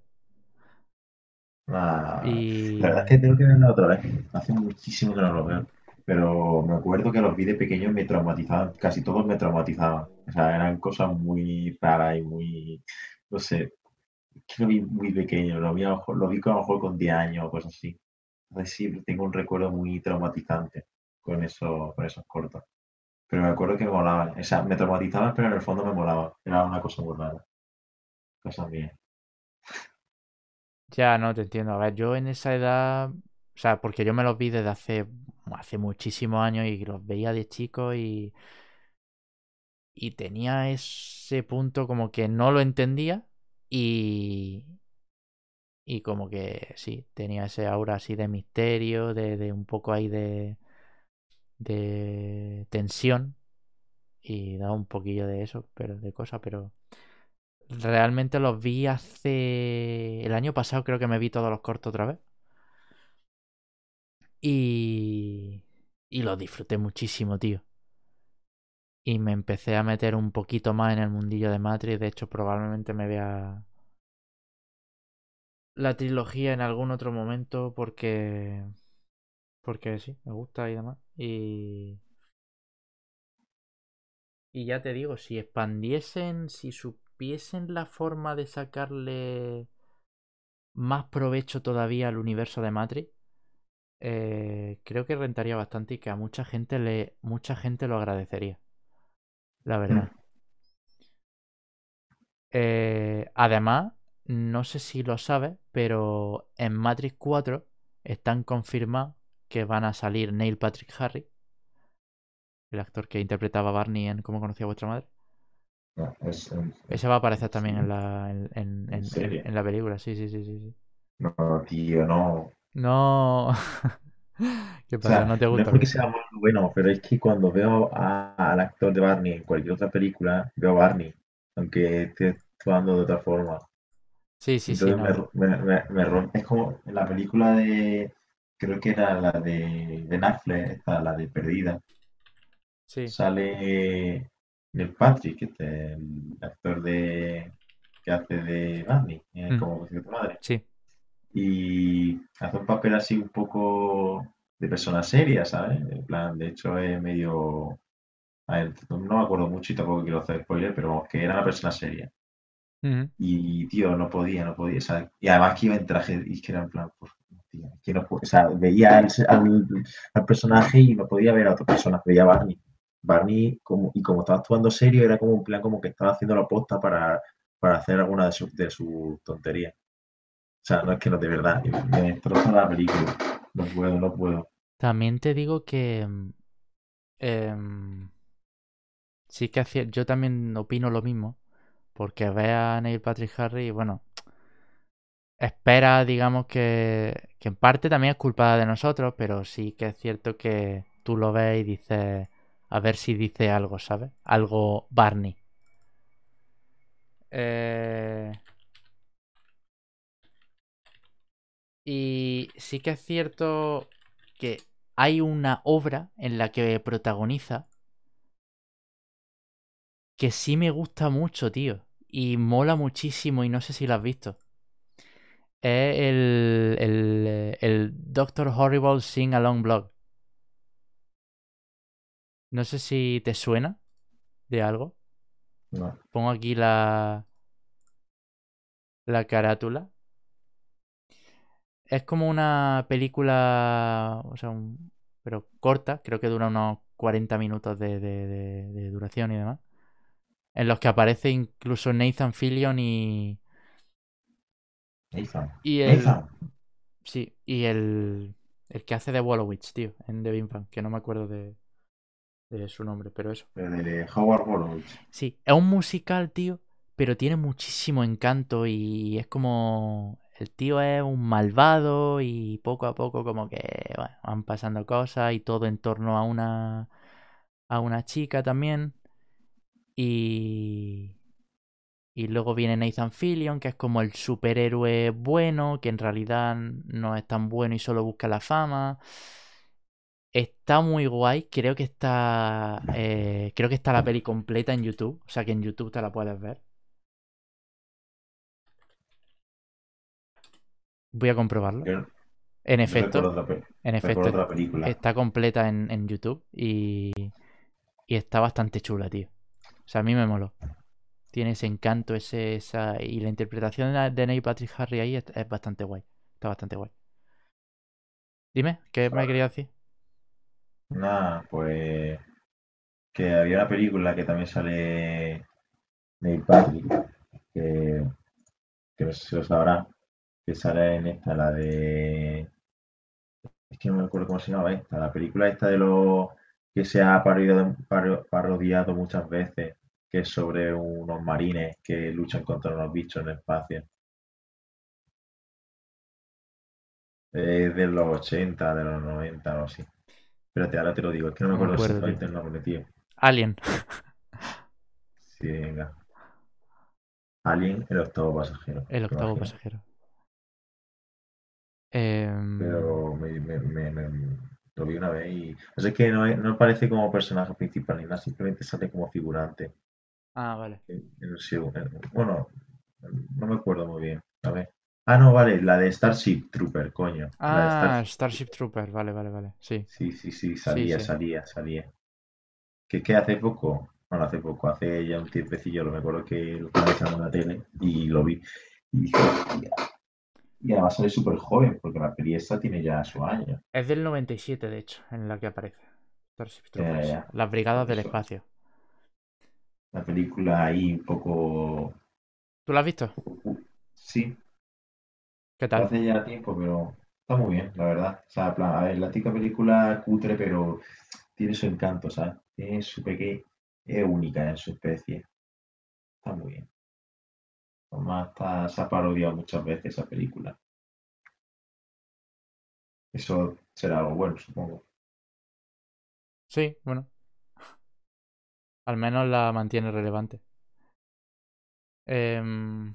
La verdad es que tengo que verlo otra vez. Hace muchísimo que no lo veo pero me acuerdo que los vi de pequeño me traumatizaban, casi todos me traumatizaban. O sea, eran cosas muy raras y muy, no sé, lo vi muy pequeño, lo vi, a lo vi a lo mejor con 10 años o cosas así. Entonces sí, tengo un recuerdo muy traumatizante con, eso, con esos cortos. Pero me acuerdo que me molaban. O sea, me traumatizaban, pero en el fondo me molaban. Era una cosa muy rara. Cosas mías. Ya, no te entiendo. A ver, yo en esa edad, o sea, porque yo me los vi desde hace hace muchísimos años y los veía de chico y, y tenía ese punto como que no lo entendía y, y como que sí, tenía ese aura así de misterio, de, de un poco ahí de, de tensión y da un poquillo de eso, pero de cosas, pero realmente los vi hace el año pasado creo que me vi todos los cortos otra vez. Y, y lo disfruté muchísimo, tío. Y me empecé a meter un poquito más en el mundillo de Matrix. De hecho, probablemente me vea la trilogía en algún otro momento porque... Porque sí, me gusta y demás. Y... Y ya te digo, si expandiesen, si supiesen la forma de sacarle más provecho todavía al universo de Matrix, eh, creo que rentaría bastante y que a mucha gente le mucha gente lo agradecería la verdad mm. eh, además no sé si lo sabes pero en Matrix 4 están confirmados que van a salir Neil Patrick Harry el actor que interpretaba a Barney en Cómo conocía a vuestra madre ese va a aparecer también en la en, en, la película sí sí sí, sí. no tío no no. ¿Qué pasa? ¿No te gusta? No es porque sea muy bueno, pero es que cuando veo al actor de Barney en cualquier otra película, veo a Barney, aunque esté actuando de otra forma. Sí, sí, sí. me, rompe. Es como en la película de. Creo que era la de, de Netflix, esta, la de Perdida. Sí. Sale Neil Patrick, este, el actor de que hace de Barney, eh, mm. como tu madre. Sí y hace un papel así un poco de persona seria, ¿sabes? En plan, de hecho es medio... A ver, no me acuerdo mucho y tampoco quiero hacer spoiler, pero vamos, que era una persona seria. Y, tío, no podía, no podía. Y además que iba en traje y que era en plan, pues, tío, que no o sea, veía al, personaje y no podía ver a otra persona, veía a Barney. Barney, como, y como estaba actuando serio, era como un plan como que estaba haciendo la posta para, para hacer alguna de sus de su tonterías. Sea, no es que no, de verdad, me destroza la película. No puedo, no puedo. También te digo que. mm, em, sí que hacía. Yo también opino lo mismo. Porque ve a Neil Patrick Harris y bueno. Espera, digamos que. Que en parte también es culpa de nosotros. Pero sí que es cierto que tú lo ves y dices. A ver si dice algo, ¿sabes? Algo Barney. Eh, Y sí que es cierto que hay una obra en la que protagoniza que sí me gusta mucho, tío. Y mola muchísimo y no sé si la has visto. Es el, el, el Doctor Horrible Sing Along Blog. No sé si te suena de algo. No. Pongo aquí la, la carátula. Es como una película, o sea, un- pero corta, creo que dura unos 40 minutos de, de- de- de duración y demás. En los que aparece incluso Nathan Fillion y, Nathan. y el, Nathan. sí, y el, el que hace de Wolowitz, tío, en The Big Bang, que no me acuerdo de, de su nombre, pero eso. De Howard Wolowitz. Sí, es un musical, tío, pero tiene muchísimo encanto y es como... El tío es un malvado y poco a poco como que bueno, van pasando cosas y todo en torno a una... a una chica también. Y... Y luego viene Nathan Fillion, que es como el superhéroe bueno, que en realidad no es tan bueno y solo busca la fama. Está muy guay, creo que está. eh, creo que está la peli completa en YouTube. O sea que en YouTube te la puedes ver. Voy a comprobarlo. Yo, En efecto, en efecto, otra película. está completa en, en YouTube y, y está bastante chula, tío. O sea, a mí me moló. Tiene ese encanto, ese, esa, y la interpretación de, de Neil Patrick Harry ahí es, es bastante guay. Está bastante guay. Dime, ¿qué me quería decir? Nada, pues que había una película que también sale Neil Patrick, que, que no sé si lo sabrá, que sale en esta, la de... Es que no me acuerdo cómo se llama esta, la película esta de lo que se ha parodiado, paro- parodiado muchas veces, que es sobre unos marines que luchan contra unos bichos en el espacio. Es de los 80, de los 90 o así. Espérate, ahora te lo digo, es que no me No acuerdo acuerdo, exactamente el nombre, tío. Alien. Sí, venga. Alien, el octavo pasajero. El octavo pasajero. Em, Pero me, me- me- me- lo vi una vez y. O sea, es que no, no aparece como personaje principal ni nada, simplemente sale como figurante. Ah, vale. en- en el seg- en- bueno, no me acuerdo muy bien. A ver. Ah, no, vale, la de Starship Trooper, coño. La de Ah, Starship- Starship Trooper, vale, vale, vale. Sí. Sí, sí, sí, salía, sí. salía, salía. Que que hace poco, bueno, hace poco, hace ya un tiempecillo, lo me acuerdo que lo estaba echando en la tele y lo vi. Y dije, "Hostia". Y además sale súper joven, porque la peli esta tiene ya su año. Es del 97, de hecho, en la que aparece. Ya. Las brigadas del Eso. espacio. La película ahí un poco. ¿Tú la has visto? Sí, ¿Qué tal? hace ya tiempo, pero está muy bien, la verdad. O sea, en plan, a ver, la típica película cutre, pero tiene su encanto, ¿sabes? Tiene su peque, es única en su especie. Está muy bien. Además, está- se ha parodiado muchas veces esa película. Eso será algo bueno, supongo. Sí, bueno. Al menos la mantiene relevante. Em,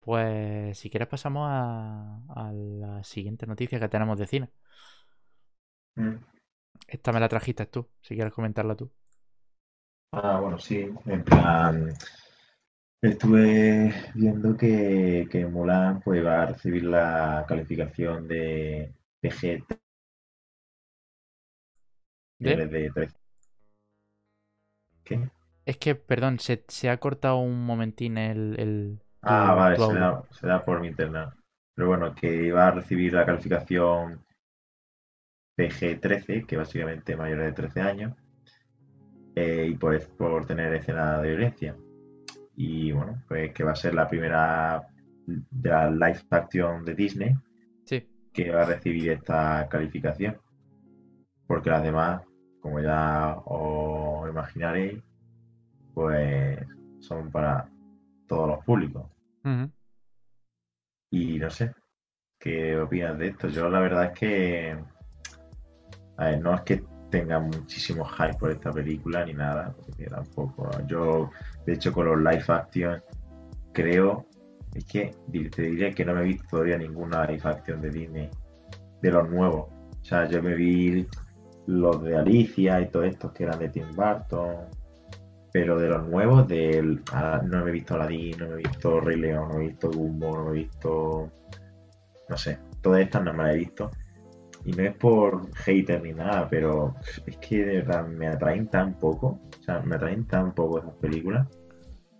pues si quieres pasamos a, a la siguiente noticia que tenemos de cine. Mm. Esta me la trajiste tú, si quieres comentarla tú. Ah, bueno, sí, en plan, estuve viendo que, que Mulan pues va a recibir la calificación de PG ¿De? en vez de 13. ¿Qué? Es que, perdón, se, se ha cortado un momentín el, el Ah, vale, tu audio. será, será por mi internet. Pero bueno, que va a recibir la calificación PG-13, que básicamente mayores de 13 años, eh, y pues por tener escena de violencia. Y bueno, pues que va a ser la primera de la live action de Disney Sí. que va a recibir esta calificación. Porque las demás, como ya os imaginaréis, pues son para todos los públicos. Y no sé, ¿qué opinas de esto? Yo la verdad es que, a ver, no es que tenga muchísimo hype por esta película ni nada, porque tampoco. Yo, de hecho, con los live action, creo, es que te diré que no me he visto todavía ninguna live action de Disney, de los nuevos. O sea, yo me vi los de Alicia y todos estos que eran de Tim Burton, pero de los nuevos, del, no me he visto Aladdin, no me he visto Rey León, no he visto Dumbo, no he visto. No sé, todas estas no me las he visto. Y no es por hater ni nada, pero es que de verdad me atraen tan poco. O sea, me atraen tan poco esas películas.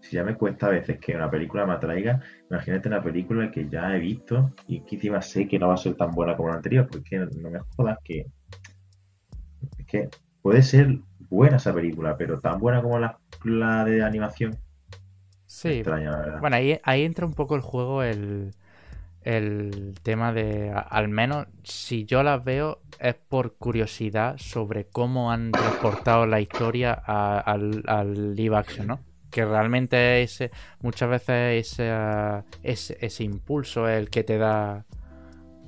Si ya me cuesta a veces que una película me atraiga, imagínate una película que ya he visto y que encima sé que no va a ser tan buena como la anterior, porque no me jodas que. Es que puede ser buena esa película, pero tan buena como la, la de animación. Sí. Extraña, la verdad. Bueno, ahí, ahí entra un poco el juego el, el tema de, al menos si yo las veo, es por curiosidad sobre cómo han transportado la historia a- al, al live action, ¿no? Que realmente ese, muchas veces ese, ese, ese impulso es el que te da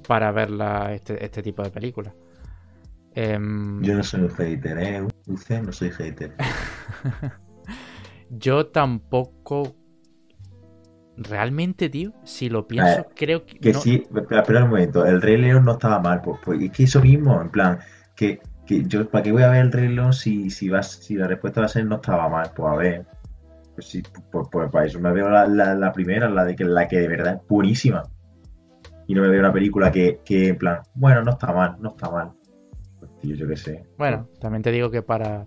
para ver la- este, este tipo de películas. Em, Yo no soy un hater, ¿eh? Usted no soy hater. Yo tampoco. Realmente, tío, si lo pienso, Eh, creo que. Que no- sí, espera, espera un momento, el Rey León no estaba mal, pues, pues es que eso mismo, en plan, que, que yo, ¿para qué voy a ver el Rey León si, si, va, si la respuesta va a ser no estaba mal? Pues a ver, pues sí, pues, pues para eso me veo la, la- la primera, la de que la que de verdad es buenísima. Y no me veo una película que, que en plan, bueno, no está mal, no está mal. Pues tío, yo qué sé. Bueno, también te digo que para,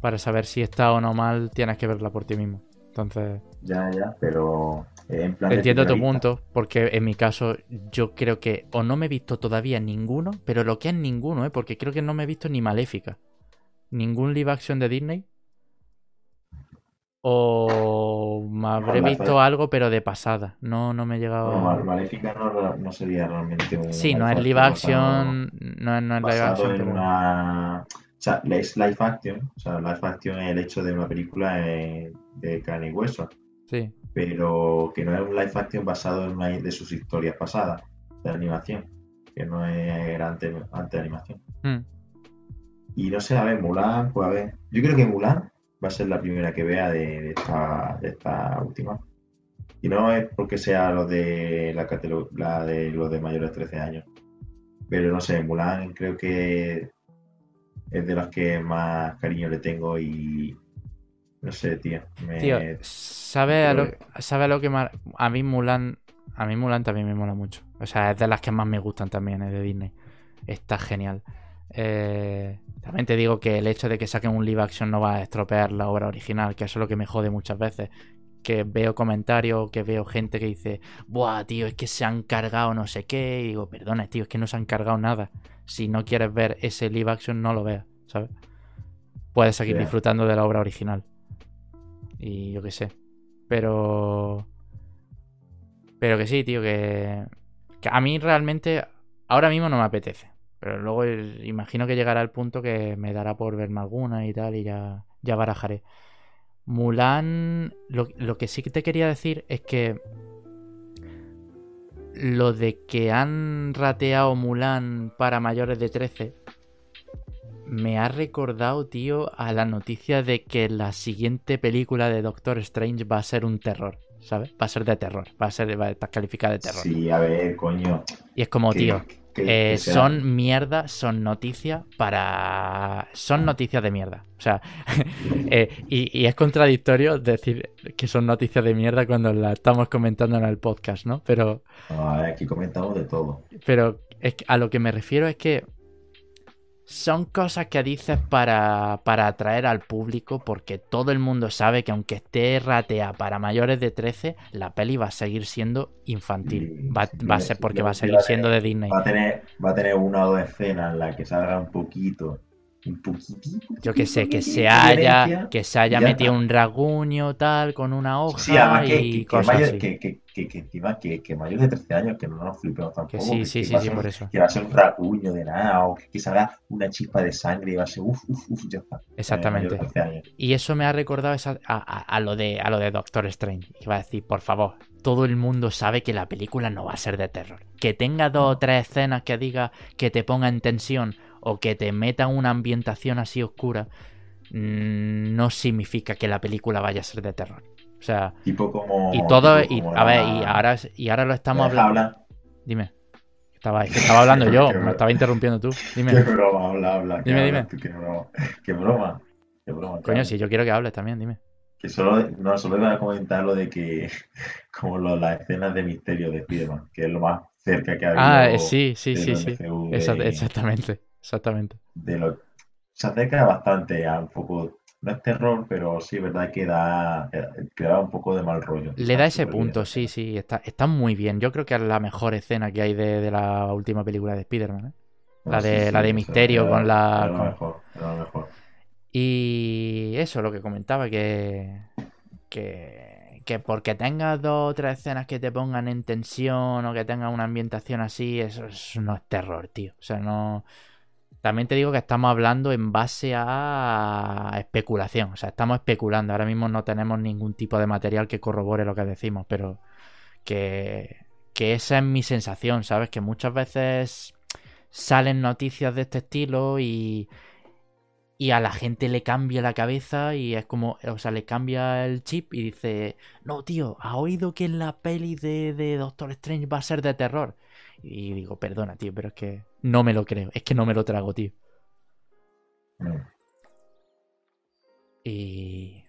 para saber si está o no mal, tienes que verla por ti mismo. Entonces, Ya, ya, pero en plan entiendo tu punto, porque en mi caso, yo creo que o no me he visto todavía ninguno, pero lo que es ninguno, ¿eh? Porque creo que no me he visto ni Maléfica. Ningún live action de Disney. O me habré visto fe- algo, pero de pasada. No, no me he llegado. Mal- Maléfica no, no sería realmente un Sí, no es live action. No es, no live action, en pero. una. Sea, es live action. O sea, live action es el hecho de una película eh, de carne y hueso. Sí. Pero que no es un live action basado en una de sus historias pasadas de animación. Que no era antes, antes de animación. Mm. Y no sé, a ver, Mulan, pues a ver. Yo creo que Mulan va a ser la primera que vea de, de esta, de esta última. Y no es porque sea lo de la, la de los de mayores de 13 años. Pero no sé, Mulan creo que es de las que más cariño le tengo y no sé, tío. Me, Tío, ¿sabes a lo, sabe a lo que mar- A mí Mulan. A mí Mulan también me mola mucho. O sea, es de las que más me gustan también, es de Disney. Está genial. Eh, también te digo que el hecho de que saquen un live action no va a estropear la obra original, que eso es lo que me jode muchas veces. Que veo comentarios, que veo gente que dice, Buah, tío, es que se han cargado no sé qué. Y digo, perdona, tío, es que no se han cargado nada. Si no quieres ver ese live action, no lo veas, ¿sabes? Puedes seguir disfrutando de la obra original. Y yo qué sé. Pero. Pero que sí, tío, que. que a mí realmente. Ahora mismo no me apetece. Pero luego imagino que llegará el punto que me dará por verme alguna y tal. Y ya, ya barajaré. Mulan. Lo, lo que sí que te quería decir es que. Lo de que han rateado Mulan para mayores de 13 me ha recordado, tío, a la noticia de que la siguiente película de Doctor Strange va a ser un terror, ¿sabes? Va a ser de terror, va a ser va a estar calificada de terror. Sí, a ver, coño. Y es como, tío, que- eh, que son mierda, son noticias para... Son noticias de mierda. O sea, eh, y, y es contradictorio decir que son noticias de mierda cuando la estamos comentando en el podcast, ¿no? Pero... No, a ver, aquí comentamos de todo. Pero es que a lo que me refiero es que son cosas que dices para, para atraer al público porque todo el mundo sabe que aunque esté ratea para mayores de 13, la peli va a seguir siendo infantil. Sí, Va, va a ser porque va a seguir siendo de- Disney. Va a tener, va a tener una o dos escenas en las que salga un poquito un poquitito. Yo que sé, que se haya, que se haya metido está. un rasguño tal con una hoja Sí, y que- que cosas así. que, que, que, que encima que, que mayor de 13 años, que no nos flipemos tampoco. Que sí, que- sí, que sí, va a sí, ser- por eso. Que va a ser un rasguño de nada, o que, que salga una chispa de sangre y va a ser uff, uff, uff, ya está. Eh, Exactamente. mayor de 13 años. Y eso me ha recordado esa- a, a- a lo de, a lo de Doctor Strange. Iba a decir, por favor, todo el mundo sabe que la película no va a ser de terror. Que tenga dos o tres escenas que diga que te ponga en tensión o que te meta una ambientación así oscura, mm, no significa que la película vaya a ser de terror. O sea, Tipo como. y todo, tipo y a ver, y ahora, y ahora lo ¿Me estamos hablando. hablar? Dime. Estaba, estaba hablando yo, Qué me estaba interrumpiendo tú. Qué Dime. broma, habla, habla. Dime, habla dime. tú, Qué broma. Qué broma. Qué Coño, habla. si yo quiero que hables también, dime. Que solo, no, solo iba a comentar lo de que, como lo, las escenas de misterio de Spiderman, que es lo más cerca que ha habido Ah, sí, sí, sí, sí. De- exactamente, exactamente. de lo se acerca bastante a un poco, no es terror, pero sí es verdad que da, que da un poco de mal rollo. Le da ese bien punto, sí, sí, está, está muy bien. Yo creo que es la mejor escena que hay de, de la última película de Spider-Man. ¿eh? La sí, de- sí, la de Misterio era- con la- era lo mejor, era lo mejor. Y eso, lo que comentaba, que, que, que porque tengas dos o tres escenas que te pongan en tensión o que tengas una ambientación así, eso, eso no es terror, tío. O sea, no... También te digo que estamos hablando en base a especulación. O sea, estamos especulando. Ahora mismo no tenemos ningún tipo de material que corrobore lo que decimos, pero que, que esa es mi sensación, ¿sabes? Que muchas veces salen noticias de este estilo y, y a la gente le cambia la cabeza y es como, o sea, le cambia el chip y dice, no, tío, ¿ha oído que la peli de Doctor Strange va a ser de terror? Y digo, perdona, tío, pero es que no me lo creo, es que no me lo trago, tío. Y.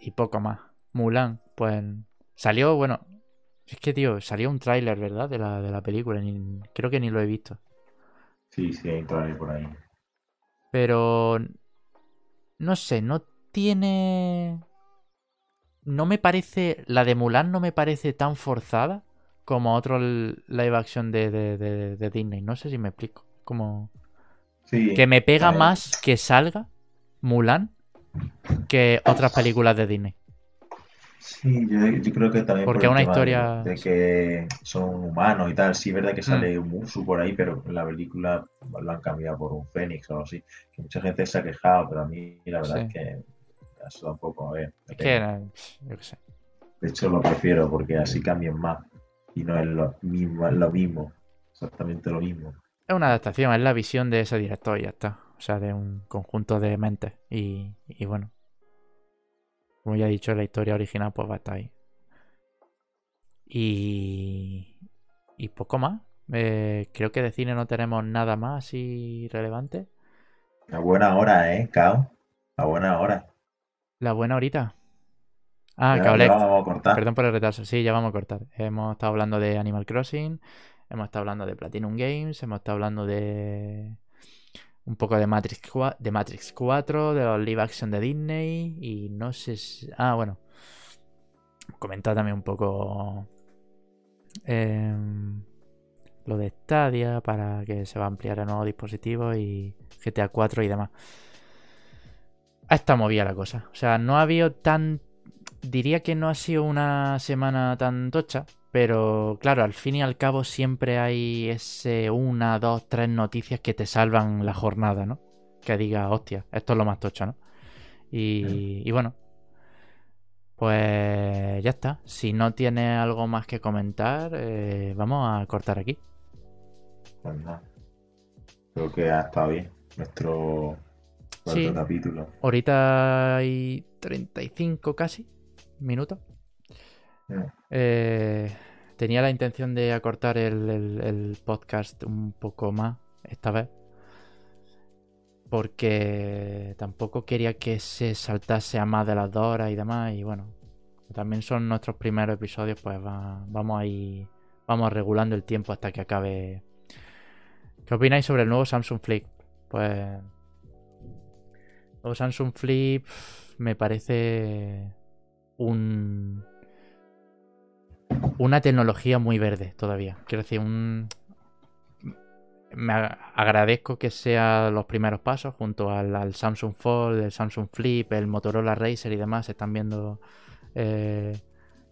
Y poco más. Mulan, pues. Salió, bueno. Es que, tío, salió un tráiler, ¿verdad? De la, de la película. ni- creo que ni lo he visto. Sí, sí, hay un trailer por ahí. Pero. No sé, no tiene. No me parece. La de Mulan no me parece tan forzada como otro live action de, de, de- de Disney. No sé si me explico. Como. Sí, Que me pega más que salga Mulan que otras películas de Disney. Sí, yo, yo creo que también Porque por una historia- de, que son humanos y tal. Sí, es verdad que Mm. sale un Mushu por ahí, pero en la película lo han cambiado por un Fénix o algo así. Que mucha gente se ha quejado, pero a mí la verdad Sí. es que eso tampoco, a ver. Es que, yo qué sé. De hecho, lo prefiero porque así cambian más. Y no es lo mismo, es lo mismo. Exactamente lo mismo. Es una adaptación, es la visión de ese director y ya está. O sea, de un conjunto de mentes. Y, y bueno. Como ya he dicho, la historia original pues va a estar ahí. Y. Y poco más. Eh, creo que de cine no tenemos nada más así relevante. A buena hora, ¿eh, Cao? A buena hora. La buena horita. Ah, Ya- ya vamos a cortar. Perdón por el retraso. Sí, ya vamos a cortar. Hemos estado hablando de Animal Crossing, hemos estado hablando de Platinum Games, hemos estado hablando de un poco de Matrix, cua- de Matrix 4, de los live action de Disney y no sé si... Ah, bueno. Comentar también un poco em, lo de Stadia para que se va a ampliar a nuevos dispositivos y GTA 4 y demás. Ha estado movida la cosa. O sea, no ha habido tan diría que no ha sido una semana tan tocha, pero claro, al fin y al cabo siempre hay ese una, dos, tres noticias que te salvan la jornada, ¿no? Que diga, hostia, esto es lo más tocho, ¿no? Y, y bueno, pues ya está. Si no tiene algo más que comentar, eh, vamos a cortar aquí. Pues nada. Creo que ha estado bien nuestro cuarto Sí. capítulo. Ahorita hay 35 casi minutos. Eh, tenía la intención de acortar el, el- el podcast un poco más esta vez. Porque tampoco quería que se saltase a más de las dos horas y demás. Y bueno, también son nuestros primeros episodios, pues va- vamos a ir, vamos regulando el tiempo hasta que acabe. ¿Qué opináis sobre el nuevo Samsung Flip? Pues. El nuevo Samsung Flip me parece un una tecnología muy verde todavía. Quiero decir, un me agradezco que sean los primeros pasos junto al, Samsung Fold, el Samsung Flip, el Motorola Racer y demás. Se están viendo. Eh,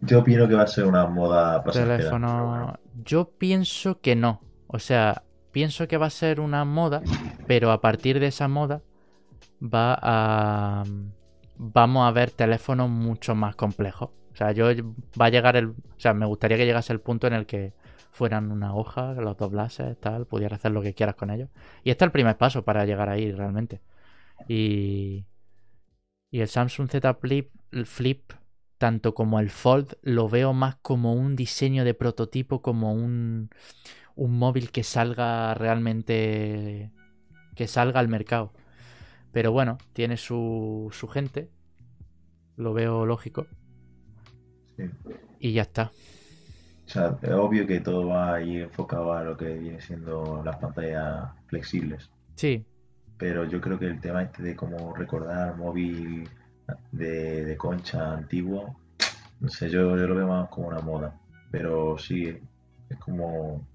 Yo opino que va a ser una moda pasajera. Teléfono. Yo pienso que no. O sea, pienso que va a ser una moda, pero a partir de esa moda va a. Vamos a ver teléfonos mucho más complejos. O sea, yo va a llegar el. O sea, me gustaría que llegase el punto en el que fueran una hoja, los doblases, tal, pudieras hacer lo que quieras con ellos. Y este es el primer paso para llegar ahí realmente. Y, y el Samsung Z Flip, Flip, tanto como el Fold, lo veo más como un diseño de prototipo, como un, un móvil que salga realmente, que salga al mercado. Pero bueno, tiene su, su gente, lo veo lógico. Y ya está. O sea, es obvio que todo va a ir enfocado a lo que viene siendo las pantallas flexibles. Sí. Pero yo creo que el tema este de cómo recordar móvil de, concha antiguo, no sé, yo, yo, lo veo más como una moda. Pero sí, es como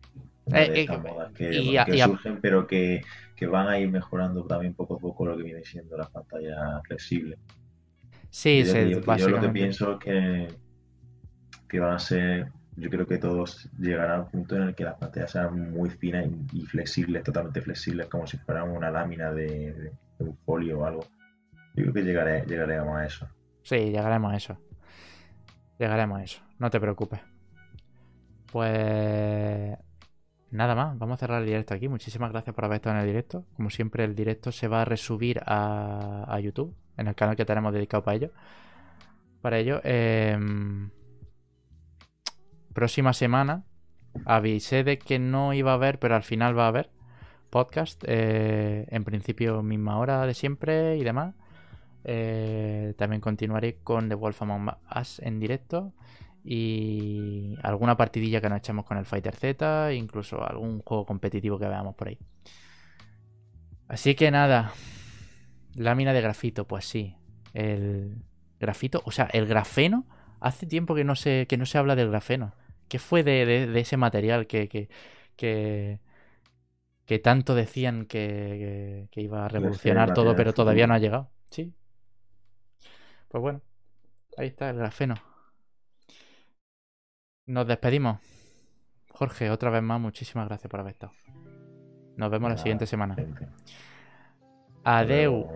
una de eh, estas modas que, surgen, pero que, van a ir mejorando también poco a poco lo que viene siendo las pantallas flexibles. Sí, sí, yo lo que pienso es que, que van a ser yo creo que todos llegarán a un punto en el que las pantallas sean muy finas y, flexibles, totalmente flexibles, como si fueran una lámina de, un folio o algo. Yo creo que llegaré, llegaremos a eso. Sí, llegaremos a eso. Llegaremos a eso. No te preocupes. Pues nada más, vamos a cerrar el directo aquí. Muchísimas gracias por haber estado en el directo. Como siempre, el directo se va a resubir a, YouTube, en el canal que tenemos dedicado para ello. Para ello, eh, próxima semana avisé de que no iba a haber, pero al final va a haber podcast. Eh, en principio, misma hora de siempre y demás. Eh, también continuaré con The Wolf Among Us en directo. Y alguna partidilla que nos echemos con el Fighter Z. Incluso algún juego competitivo que veamos por ahí. Así que nada. Lámina de grafito, pues sí. El grafito, o sea, el grafeno. Hace tiempo que no se, que no se habla del grafeno. ¿Qué fue de, ese material que, que, que, tanto decían que, iba a revolucionar todo, pero todavía no ha llegado? Sí. Pues bueno, ahí está el grafeno. Nos despedimos. Jorge, otra vez más, muchísimas gracias por haber estado. Nos vemos la siguiente semana. Adeu.